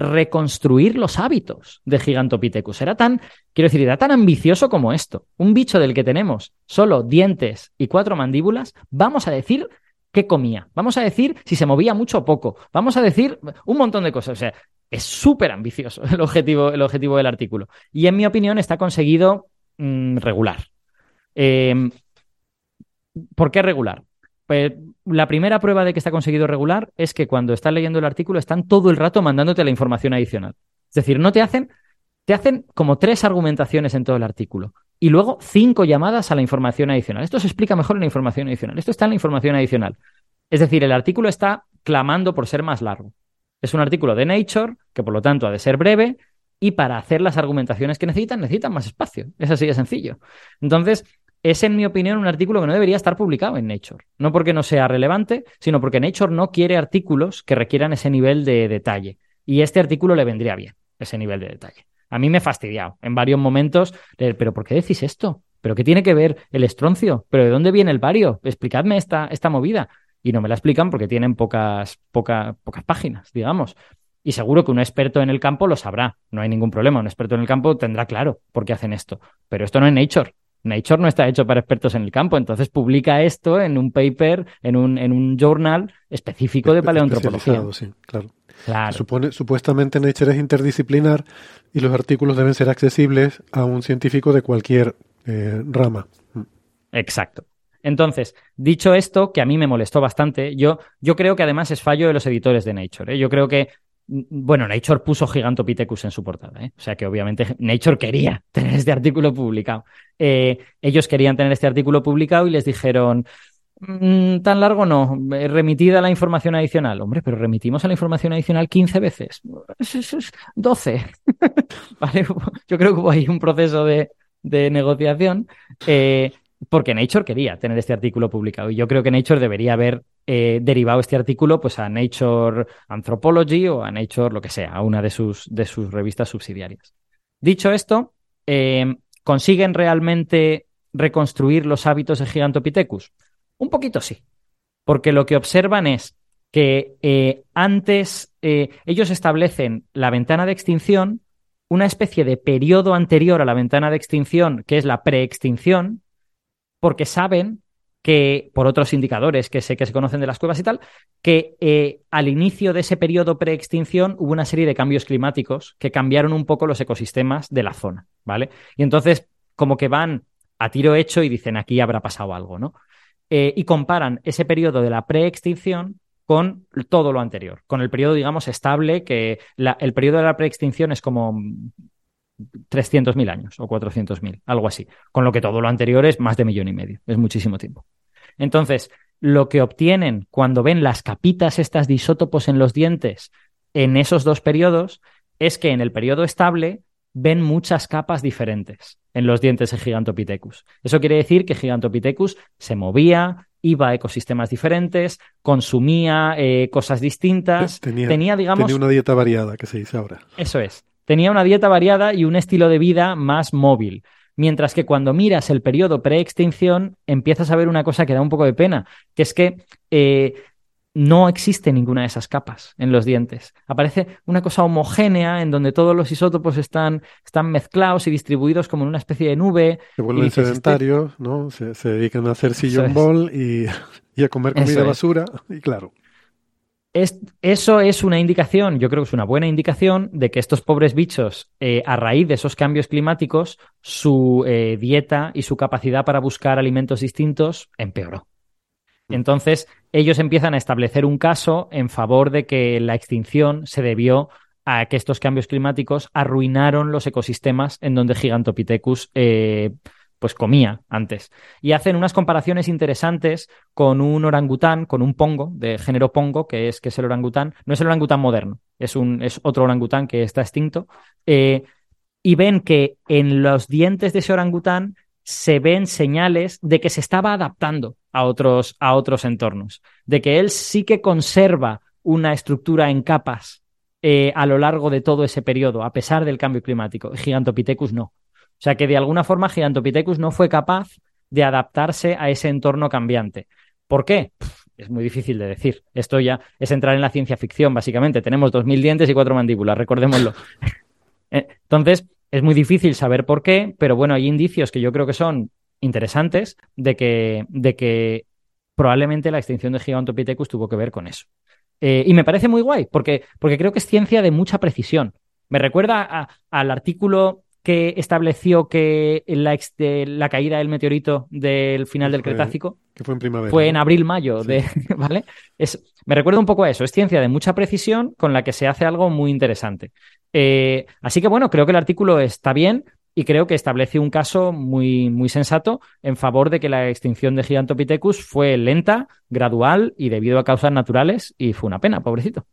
reconstruir los hábitos de Gigantopithecus. Era tan, quiero decir, era tan ambicioso como esto. Un bicho del que tenemos solo dientes y cuatro mandíbulas, vamos a decir qué comía, vamos a decir si se movía mucho o poco, vamos a decir un montón de cosas. O sea, es súper ambicioso el objetivo, el objetivo del artículo. Y en mi opinión está conseguido mm, regular. Eh, ¿Por qué regular? Pues la primera prueba de que está conseguido regular es que cuando estás leyendo el artículo están todo el rato mandándote la información adicional. Es decir, no te hacen, te hacen como tres argumentaciones en todo el artículo y luego cinco llamadas a la información adicional. Esto se explica mejor en la información adicional. Esto está en la información adicional. Es decir, el artículo está clamando por ser más largo. Es un artículo de Nature, que por lo tanto ha de ser breve, y para hacer las argumentaciones que necesitan, necesitan más espacio. Es así de sencillo. Entonces, es, en mi opinión, un artículo que no debería estar publicado en Nature. No porque no sea relevante, sino porque Nature no quiere artículos que requieran ese nivel de detalle. Y este artículo le vendría bien, ese nivel de detalle. A mí me ha fastidiado en varios momentos, pero ¿por qué decís esto? ¿Pero qué tiene que ver el estroncio? ¿Pero de dónde viene el bario? Explicadme esta, esta movida. Y no me la explican porque tienen pocas, pocas páginas, digamos. Y seguro que un experto en el campo lo sabrá, no hay ningún problema. Un experto en el campo tendrá claro por qué hacen esto. Pero esto no es Nature. Nature no está hecho para expertos en el campo, entonces publica esto en un paper, en un, en un journal específico de paleoantropología. Sí, claro. Supone, supuestamente Nature es interdisciplinar y los artículos deben ser accesibles a un científico de cualquier eh, rama. Mm. Exacto. Entonces, dicho esto, que a mí me molestó bastante, yo, yo creo que además es fallo de los editores de Nature. ¿eh? Yo creo que bueno, Nature puso Gigantopithecus en su portada, ¿eh? o sea que obviamente Nature quería tener este artículo publicado. Eh, ellos querían tener este artículo publicado y les dijeron, Mm, tan largo no. Eh, Remitida la información adicional. Hombre, pero remitimos a la información adicional 15 veces. 12. vale, yo creo que hubo ahí un proceso de, de negociación. Porque Nature quería tener este artículo publicado. Y yo creo que Nature debería haber eh, derivado este artículo pues, a Nature Anthropology o a Nature lo que sea, a una de sus, de sus revistas subsidiarias. Dicho esto, eh, ¿consiguen realmente reconstruir los hábitos de Gigantopithecus? Un poquito sí, porque lo que observan es que eh, antes ellos establecen la ventana de extinción, una especie de periodo anterior a la ventana de extinción, que es la preextinción, porque saben que, por otros indicadores que sé que se conocen de las cuevas y tal, que eh, al inicio de ese periodo preextinción hubo una serie de cambios climáticos que cambiaron un poco los ecosistemas de la zona, ¿vale? Y entonces, como que van a tiro hecho y dicen, aquí habrá pasado algo, ¿no? Eh, y comparan ese periodo de la preextinción con todo lo anterior, con el periodo, digamos, estable, que el periodo de la preextinción es como 300.000 años o 400.000, algo así. Con lo que todo lo anterior es más de millón y medio, es muchísimo tiempo. Entonces, lo que obtienen cuando ven las capitas estas de isótopos en los dientes en esos dos periodos es que en el periodo estable ven muchas capas diferentes en los dientes de Gigantopithecus. Eso quiere decir que Gigantopithecus se movía, iba a ecosistemas diferentes, consumía eh, cosas distintas, tenía, digamos... Tenía una dieta variada, que se dice ahora. Eso es tenía una dieta variada y un estilo de vida más móvil. Mientras que cuando miras el periodo preextinción, empiezas a ver una cosa que da un poco de pena, que es que eh, no existe ninguna de esas capas en los dientes. Aparece una cosa homogénea en donde todos los isótopos están, están mezclados y distribuidos como en una especie de nube. Se vuelven este sedentarios, ¿no? Se, dedican a hacer sillón bol y, a comer comida basura, y claro eso es una indicación, yo creo que es una buena indicación de que estos pobres bichos, eh, a raíz de esos cambios climáticos, su eh, dieta y su capacidad para buscar alimentos distintos empeoró. Mm. Entonces, ellos empiezan a establecer un caso en favor de que la extinción se debió a que estos cambios climáticos arruinaron los ecosistemas en donde Gigantopithecus eh, pues comía antes. Y hacen unas comparaciones interesantes con un orangután, con un pongo, de género pongo, que es, que es el orangután. No es el orangután moderno, es, un, es otro orangután que está extinto. Eh, y ven que en los dientes de ese orangután se ven señales de que se estaba adaptando a otros, a otros entornos, de que él sí que conserva una estructura en capas eh, a lo largo de todo ese periodo, a pesar del cambio climático. Gigantopithecus no. O sea que de alguna forma Gigantopithecus no fue capaz de adaptarse a ese entorno cambiante. ¿Por qué? es muy difícil de decir. Esto ya es entrar en la ciencia ficción, básicamente. Tenemos dos mil dientes y cuatro mandíbulas, recordémoslo. Eh, entonces, es muy difícil saber por qué, pero bueno, hay indicios que yo creo que son interesantes de que, de que probablemente la extinción de Gigantopithecus tuvo que ver con eso. Eh, y me parece muy guay, porque, porque creo que es ciencia de mucha precisión. Me recuerda al artículo que estableció que la, la caída del meteorito del final del Cretácico que fue en primavera. Fue en abril-mayo, de ¿vale? Es, me recuerda un poco a eso. Es ciencia de mucha precisión con la que se hace algo muy interesante. Eh, así que bueno, creo que el artículo está bien y creo que establece un caso muy, muy sensato en favor de que la extinción de Gigantopithecus fue lenta, gradual y debido a causas naturales y fue una pena, pobrecito.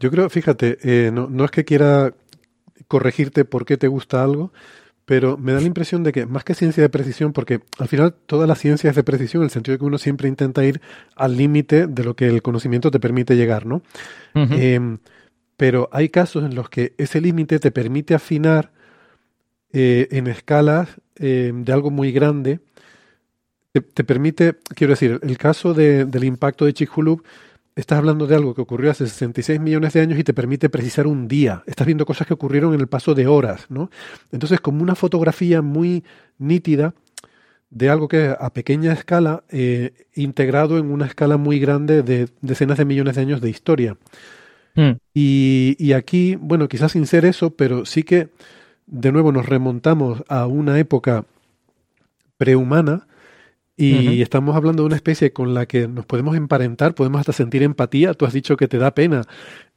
Yo creo, fíjate, eh, no, no es que quiera corregirte por qué te gusta algo, pero me da la impresión de que más que ciencia de precisión, porque al final toda la ciencia es de precisión, en el sentido de que uno siempre intenta ir al límite de lo que el conocimiento te permite llegar, ¿no? Em, pero hay casos en los que ese límite te permite afinar eh, en escalas em, de algo muy grande. Te, permite, quiero decir, el caso del impacto de Chicxulub estás hablando de algo que ocurrió hace 66 millones de años y te permite precisar un día. Estás viendo cosas que ocurrieron en el paso de horas, ¿no? Entonces, como una fotografía muy nítida de algo que a pequeña escala, eh, integrado en una escala muy grande de decenas de millones de años de historia. Hmm. Y, y aquí, bueno, quizás sin ser eso, pero sí que, de nuevo, nos remontamos a una época prehumana y estamos hablando de una especie con la que nos podemos emparentar, podemos hasta sentir empatía. Tú has dicho que te da pena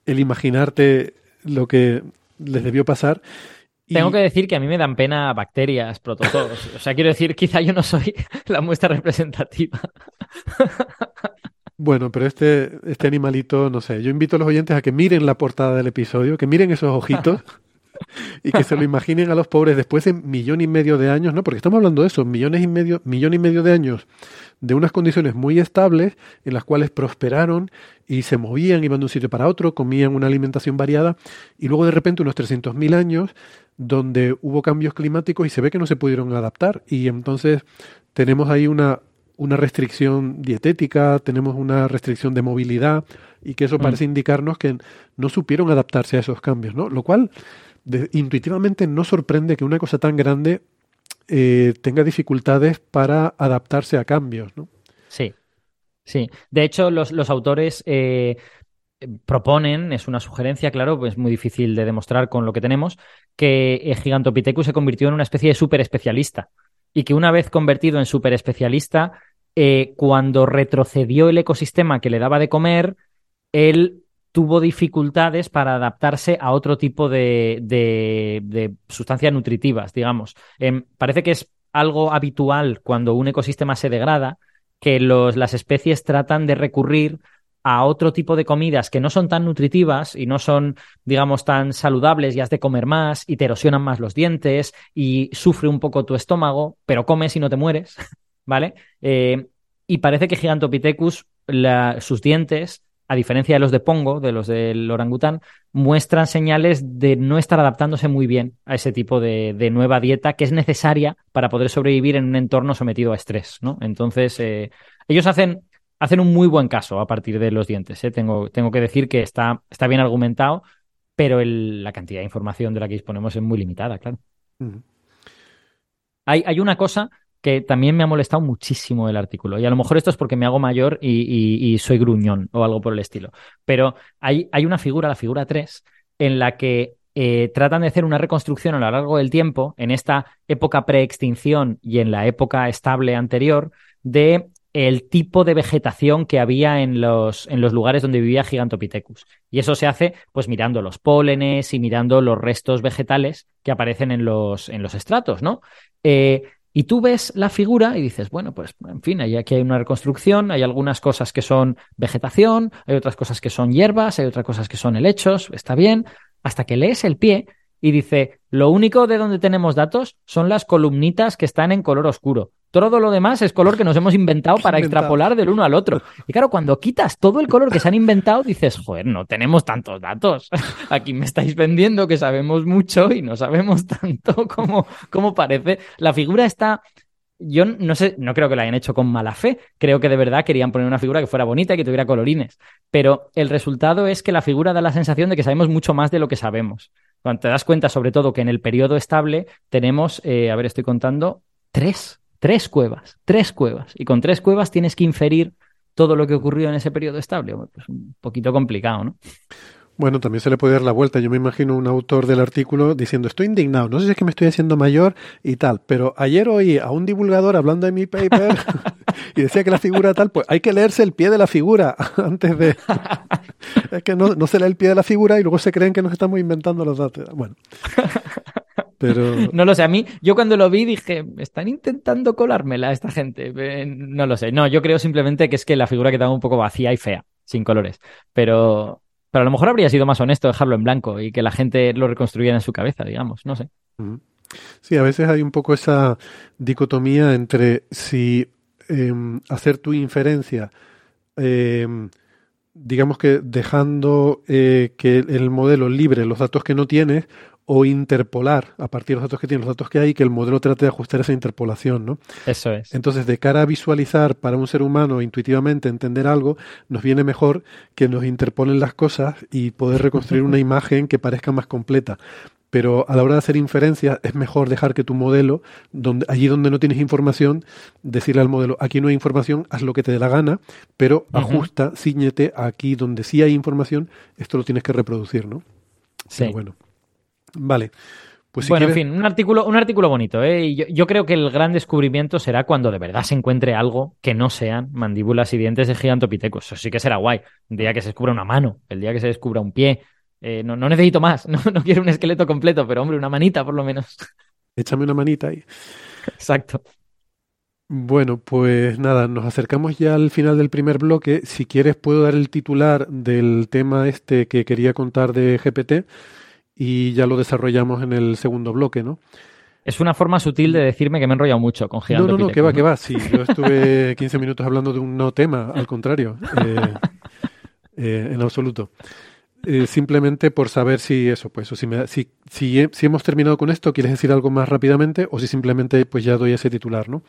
el imaginarte lo que les debió pasar. Y- Tengo que decir que a mí me dan pena bacterias, protozoos. O sea, quiero decir, quizá yo no soy la muestra representativa. Bueno, pero este, este animalito, no sé, yo invito a los oyentes a que miren la portada del episodio, que miren esos ojitos y que se lo imaginen a los pobres después de millón y medio de años, ¿no? Porque estamos hablando de eso, millones y medio, millón y medio de años de unas condiciones muy estables en las cuales prosperaron y se movían, iban de un sitio para otro, comían una alimentación variada y luego de repente unos 300.000 años donde hubo cambios climáticos y se ve que no se pudieron adaptar y entonces tenemos ahí una, una restricción dietética, tenemos una restricción de movilidad y que eso Mm. parece indicarnos que no supieron adaptarse a esos cambios, ¿no? Lo cual de- intuitivamente no sorprende que una cosa tan grande eh, tenga dificultades para adaptarse a cambios, ¿no? Sí, sí. De hecho, los, los autores eh, proponen, es una sugerencia, claro, pues muy difícil de demostrar con lo que tenemos, que eh, Gigantopithecus se convirtió en una especie de super especialista y que una vez convertido en super especialista, eh, cuando retrocedió el ecosistema que le daba de comer, él tuvo dificultades para adaptarse a otro tipo de, sustancias nutritivas, digamos. Em, parece que es algo habitual cuando un ecosistema se degrada, que las especies tratan de recurrir a otro tipo de comidas que no son tan nutritivas y no son, digamos, tan saludables y has de comer más y te erosionan más los dientes y sufre un poco tu estómago, pero comes y no te mueres, ¿vale? Eh, y parece que Gigantopithecus, la- sus dientes, a diferencia de los de Pongo, de los del orangután, muestran señales de no estar adaptándose muy bien a ese tipo de, de nueva dieta que es necesaria para poder sobrevivir en un entorno sometido a estrés, ¿no? Entonces, eh, ellos hacen, hacen un muy buen caso a partir de los dientes, ¿eh? Tengo, tengo que decir que está, está bien argumentado, pero el- la cantidad de información de la que disponemos es muy limitada, claro. Hay una cosa que también me ha molestado muchísimo el artículo, y a lo mejor esto es porque me hago mayor y, soy gruñón o algo por el estilo, pero hay, hay una figura, la figura 3, en la que eh, tratan de hacer una reconstrucción a lo largo del tiempo, en esta época preextinción y en la época estable anterior, de el tipo de vegetación que había en los, en los lugares donde vivía Gigantopithecus. Y eso se hace pues mirando los pólenes y mirando los restos vegetales que aparecen en los, en los estratos, ¿no? Eh, y tú ves la figura y dices, bueno, pues en fin, aquí hay una reconstrucción, hay algunas cosas que son vegetación, hay otras cosas que son hierbas, hay otras cosas que son helechos, está bien, hasta que lees el pie y dice, lo único de donde tenemos datos son las columnitas que están en color oscuro. Todo lo demás es color que nos hemos inventado para Inventado. extrapolar del uno al otro. Y claro, cuando quitas todo el color que se han inventado, dices, joder, no tenemos tantos datos. Aquí me estáis vendiendo que sabemos mucho y no sabemos tanto como, como parece. La figura está. Yo no sé, no creo que la hayan hecho con mala fe. Creo que de verdad querían poner una figura que fuera bonita y que tuviera colorines. Pero el resultado es que la figura da la sensación de que sabemos mucho más de lo que sabemos. Cuando te das cuenta, sobre todo, que en el periodo estable tenemos, eh, a ver, estoy contando, tres, tres cuevas, tres cuevas. Y con tres cuevas tienes que inferir todo lo que ocurrió en ese periodo estable. Pues un poquito complicado, ¿no? Bueno, también se le puede dar la vuelta. Yo me imagino un autor del artículo diciendo, estoy indignado, no sé si es que me estoy haciendo mayor y tal, pero ayer oí a un divulgador hablando de mi paper y decía que la figura tal, pues hay que leerse el pie de la figura antes de... es que no, no se lee el pie de la figura y luego se creen que nos estamos inventando los datos. Bueno, pero... No lo sé, a mí, yo cuando lo vi dije, están intentando colármela esta gente. Eh, no lo sé. No, yo creo simplemente que es que la figura quedaba un poco vacía y fea, sin colores. Pero, pero a lo mejor habría sido más honesto dejarlo en blanco y que la gente lo reconstruyera en su cabeza, digamos. No sé. Sí, a veces hay un poco esa dicotomía entre si em, hacer tu inferencia, em, digamos que dejando eh, que el modelo libre los datos que no tienes, o interpolar a partir de los datos que tienes, los datos que hay, que el modelo trate de ajustar esa interpolación, ¿no? Eso es. Entonces, de cara a visualizar para un ser humano intuitivamente entender algo, nos viene mejor que nos interpolen las cosas y poder reconstruir una imagen que parezca más completa. Pero a la hora de hacer inferencias es mejor dejar que tu modelo, donde, allí donde no tienes información, decirle al modelo, aquí no hay información, haz lo que te dé la gana, pero ajusta, ciñete aquí donde sí hay información, esto lo tienes que reproducir, ¿no? Sí. Pero bueno. Vale. Pues si bueno, quieres- en fin, un artículo, un artículo bonito, ¿eh? Y yo, yo creo que el gran descubrimiento será cuando de verdad se encuentre algo que no sean mandíbulas y dientes de Gigantopithecus. Eso sí que será guay. El día que se descubra una mano, el día que se descubra un pie, Eh, no, no, necesito más, no, no quiero un esqueleto completo, pero hombre, una manita por lo menos. Échame una manita ahí. Exacto. Bueno, pues nada, nos acercamos ya al final del primer bloque. Si quieres puedo dar el titular del tema este que quería contar de GPT y ya lo desarrollamos en el segundo bloque, ¿no? Es una forma sutil de decirme que me he enrollado mucho con Gigante No, no, no, que va, que va. Sí, yo estuve 15 minutos hablando de un no tema, al contrario, eh, eh, en absoluto. Eh, simplemente por saber si eso, pues, o si, me, si, si, si, hemos terminado con esto, quieres decir algo más rápidamente, o si simplemente pues ya doy ese titular, ¿no?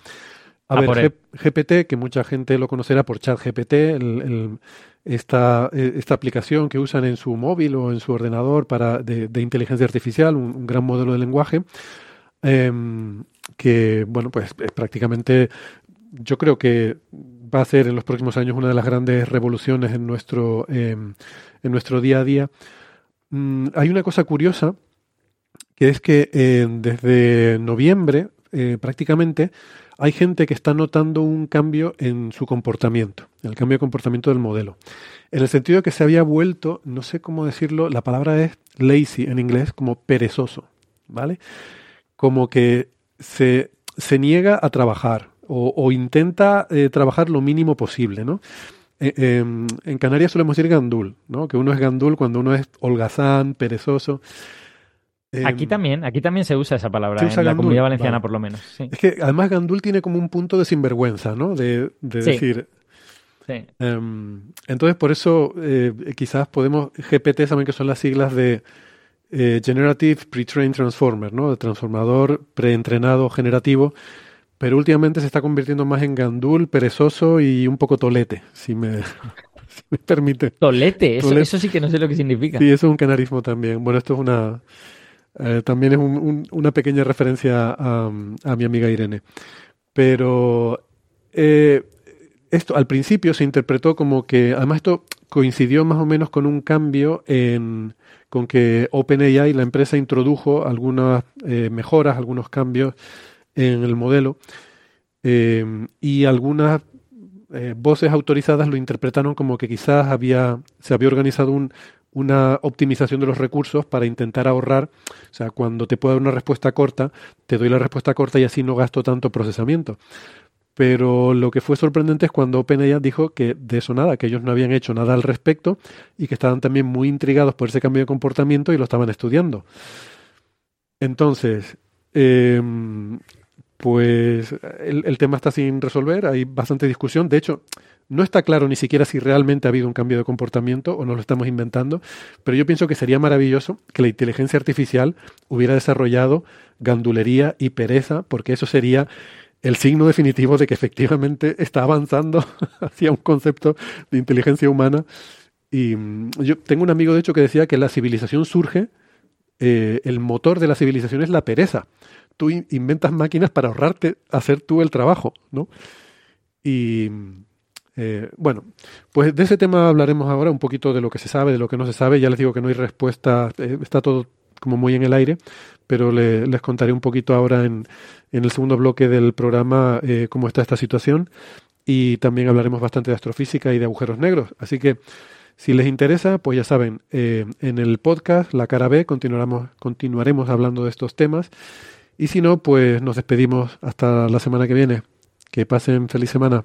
A, ver, GPT, que mucha gente lo conocerá por ChatGPT, el, el, esta, esta aplicación que usan en su móvil o en su ordenador para de, de inteligencia artificial, un, un, gran modelo de lenguaje, eh, que, bueno, pues es prácticamente, yo creo que va a ser en los próximos años una de las grandes revoluciones en nuestro, eh, en nuestro día a día. Mm, hay una cosa curiosa, que es que eh, desde noviembre, eh, prácticamente, hay gente que está notando un cambio en su comportamiento, el cambio de comportamiento del modelo. En el sentido de que se había vuelto, no sé cómo decirlo, la palabra es lazy en inglés, como perezoso, ¿vale? Como que se, se niega a trabajar o, intenta eh, trabajar lo mínimo posible, ¿no? Eh, eh, en Canarias solemos decir gandul, ¿no? Que uno es gandul cuando uno es holgazán, perezoso. Aquí también, aquí también se usa esa palabra, usa en la comunidad valenciana vale. por lo menos. Sí. Es que además Gandul tiene como un punto de sinvergüenza, ¿no? De, de sí. decir... Sí. Um, entonces por eso eh, quizás podemos, GPT saben que son las siglas de eh, Generative Pre-trained Transformer, ¿no? El transformador preentrenado generativo, pero últimamente se está convirtiendo más en Gandul, perezoso y un poco tolete, si me, si me permite. Tolete, eso, tolete, eso sí que no sé lo que significa. Sí, eso es un canarismo también. Bueno, esto es una eh, también es un, un, una pequeña referencia a, mi amiga Irene. Pero eh, esto al principio se interpretó como que, además esto coincidió más o menos con un cambio en, con que OpenAI, la empresa, introdujo algunas eh, mejoras, algunos cambios en el modelo y algunas voces autorizadas lo interpretaron como que quizás había, se había organizado un, una optimización de los recursos para intentar ahorrar. O sea, cuando te puedo dar una respuesta corta, te doy la respuesta corta y así no gasto tanto procesamiento. Pero lo que fue sorprendente es cuando OpenAI dijo que de eso nada, que ellos no habían hecho nada al respecto y que estaban también muy intrigados por ese cambio de comportamiento y lo estaban estudiando. Entonces, eh, pues el, tema está sin resolver, hay bastante discusión. De hecho, no está claro ni siquiera si realmente ha habido un cambio de comportamiento o no lo estamos inventando, pero yo pienso que sería maravilloso que la inteligencia artificial hubiera desarrollado gandulería y pereza, porque eso sería el signo definitivo de que efectivamente está avanzando hacia un concepto de inteligencia humana. Y yo tengo un amigo, de hecho, que decía que la civilización surge, eh, el motor de la civilización es la pereza. Tú inventas máquinas para ahorrarte hacer tú el trabajo, ¿no? Y eh, bueno, pues de ese tema hablaremos ahora, un poquito de lo que se sabe, de lo que no se sabe. Ya les digo que no hay respuesta, eh, está todo como muy en el aire, pero le, les contaré un poquito ahora en, en el segundo bloque del programa eh, cómo está esta situación y también hablaremos bastante de astrofísica y de agujeros negros. Así que si les interesa, pues ya saben, eh, en el podcast La Cara B continuaremos, continuaremos hablando de estos temas y si no, pues nos despedimos hasta la semana que viene. Que pasen feliz semana.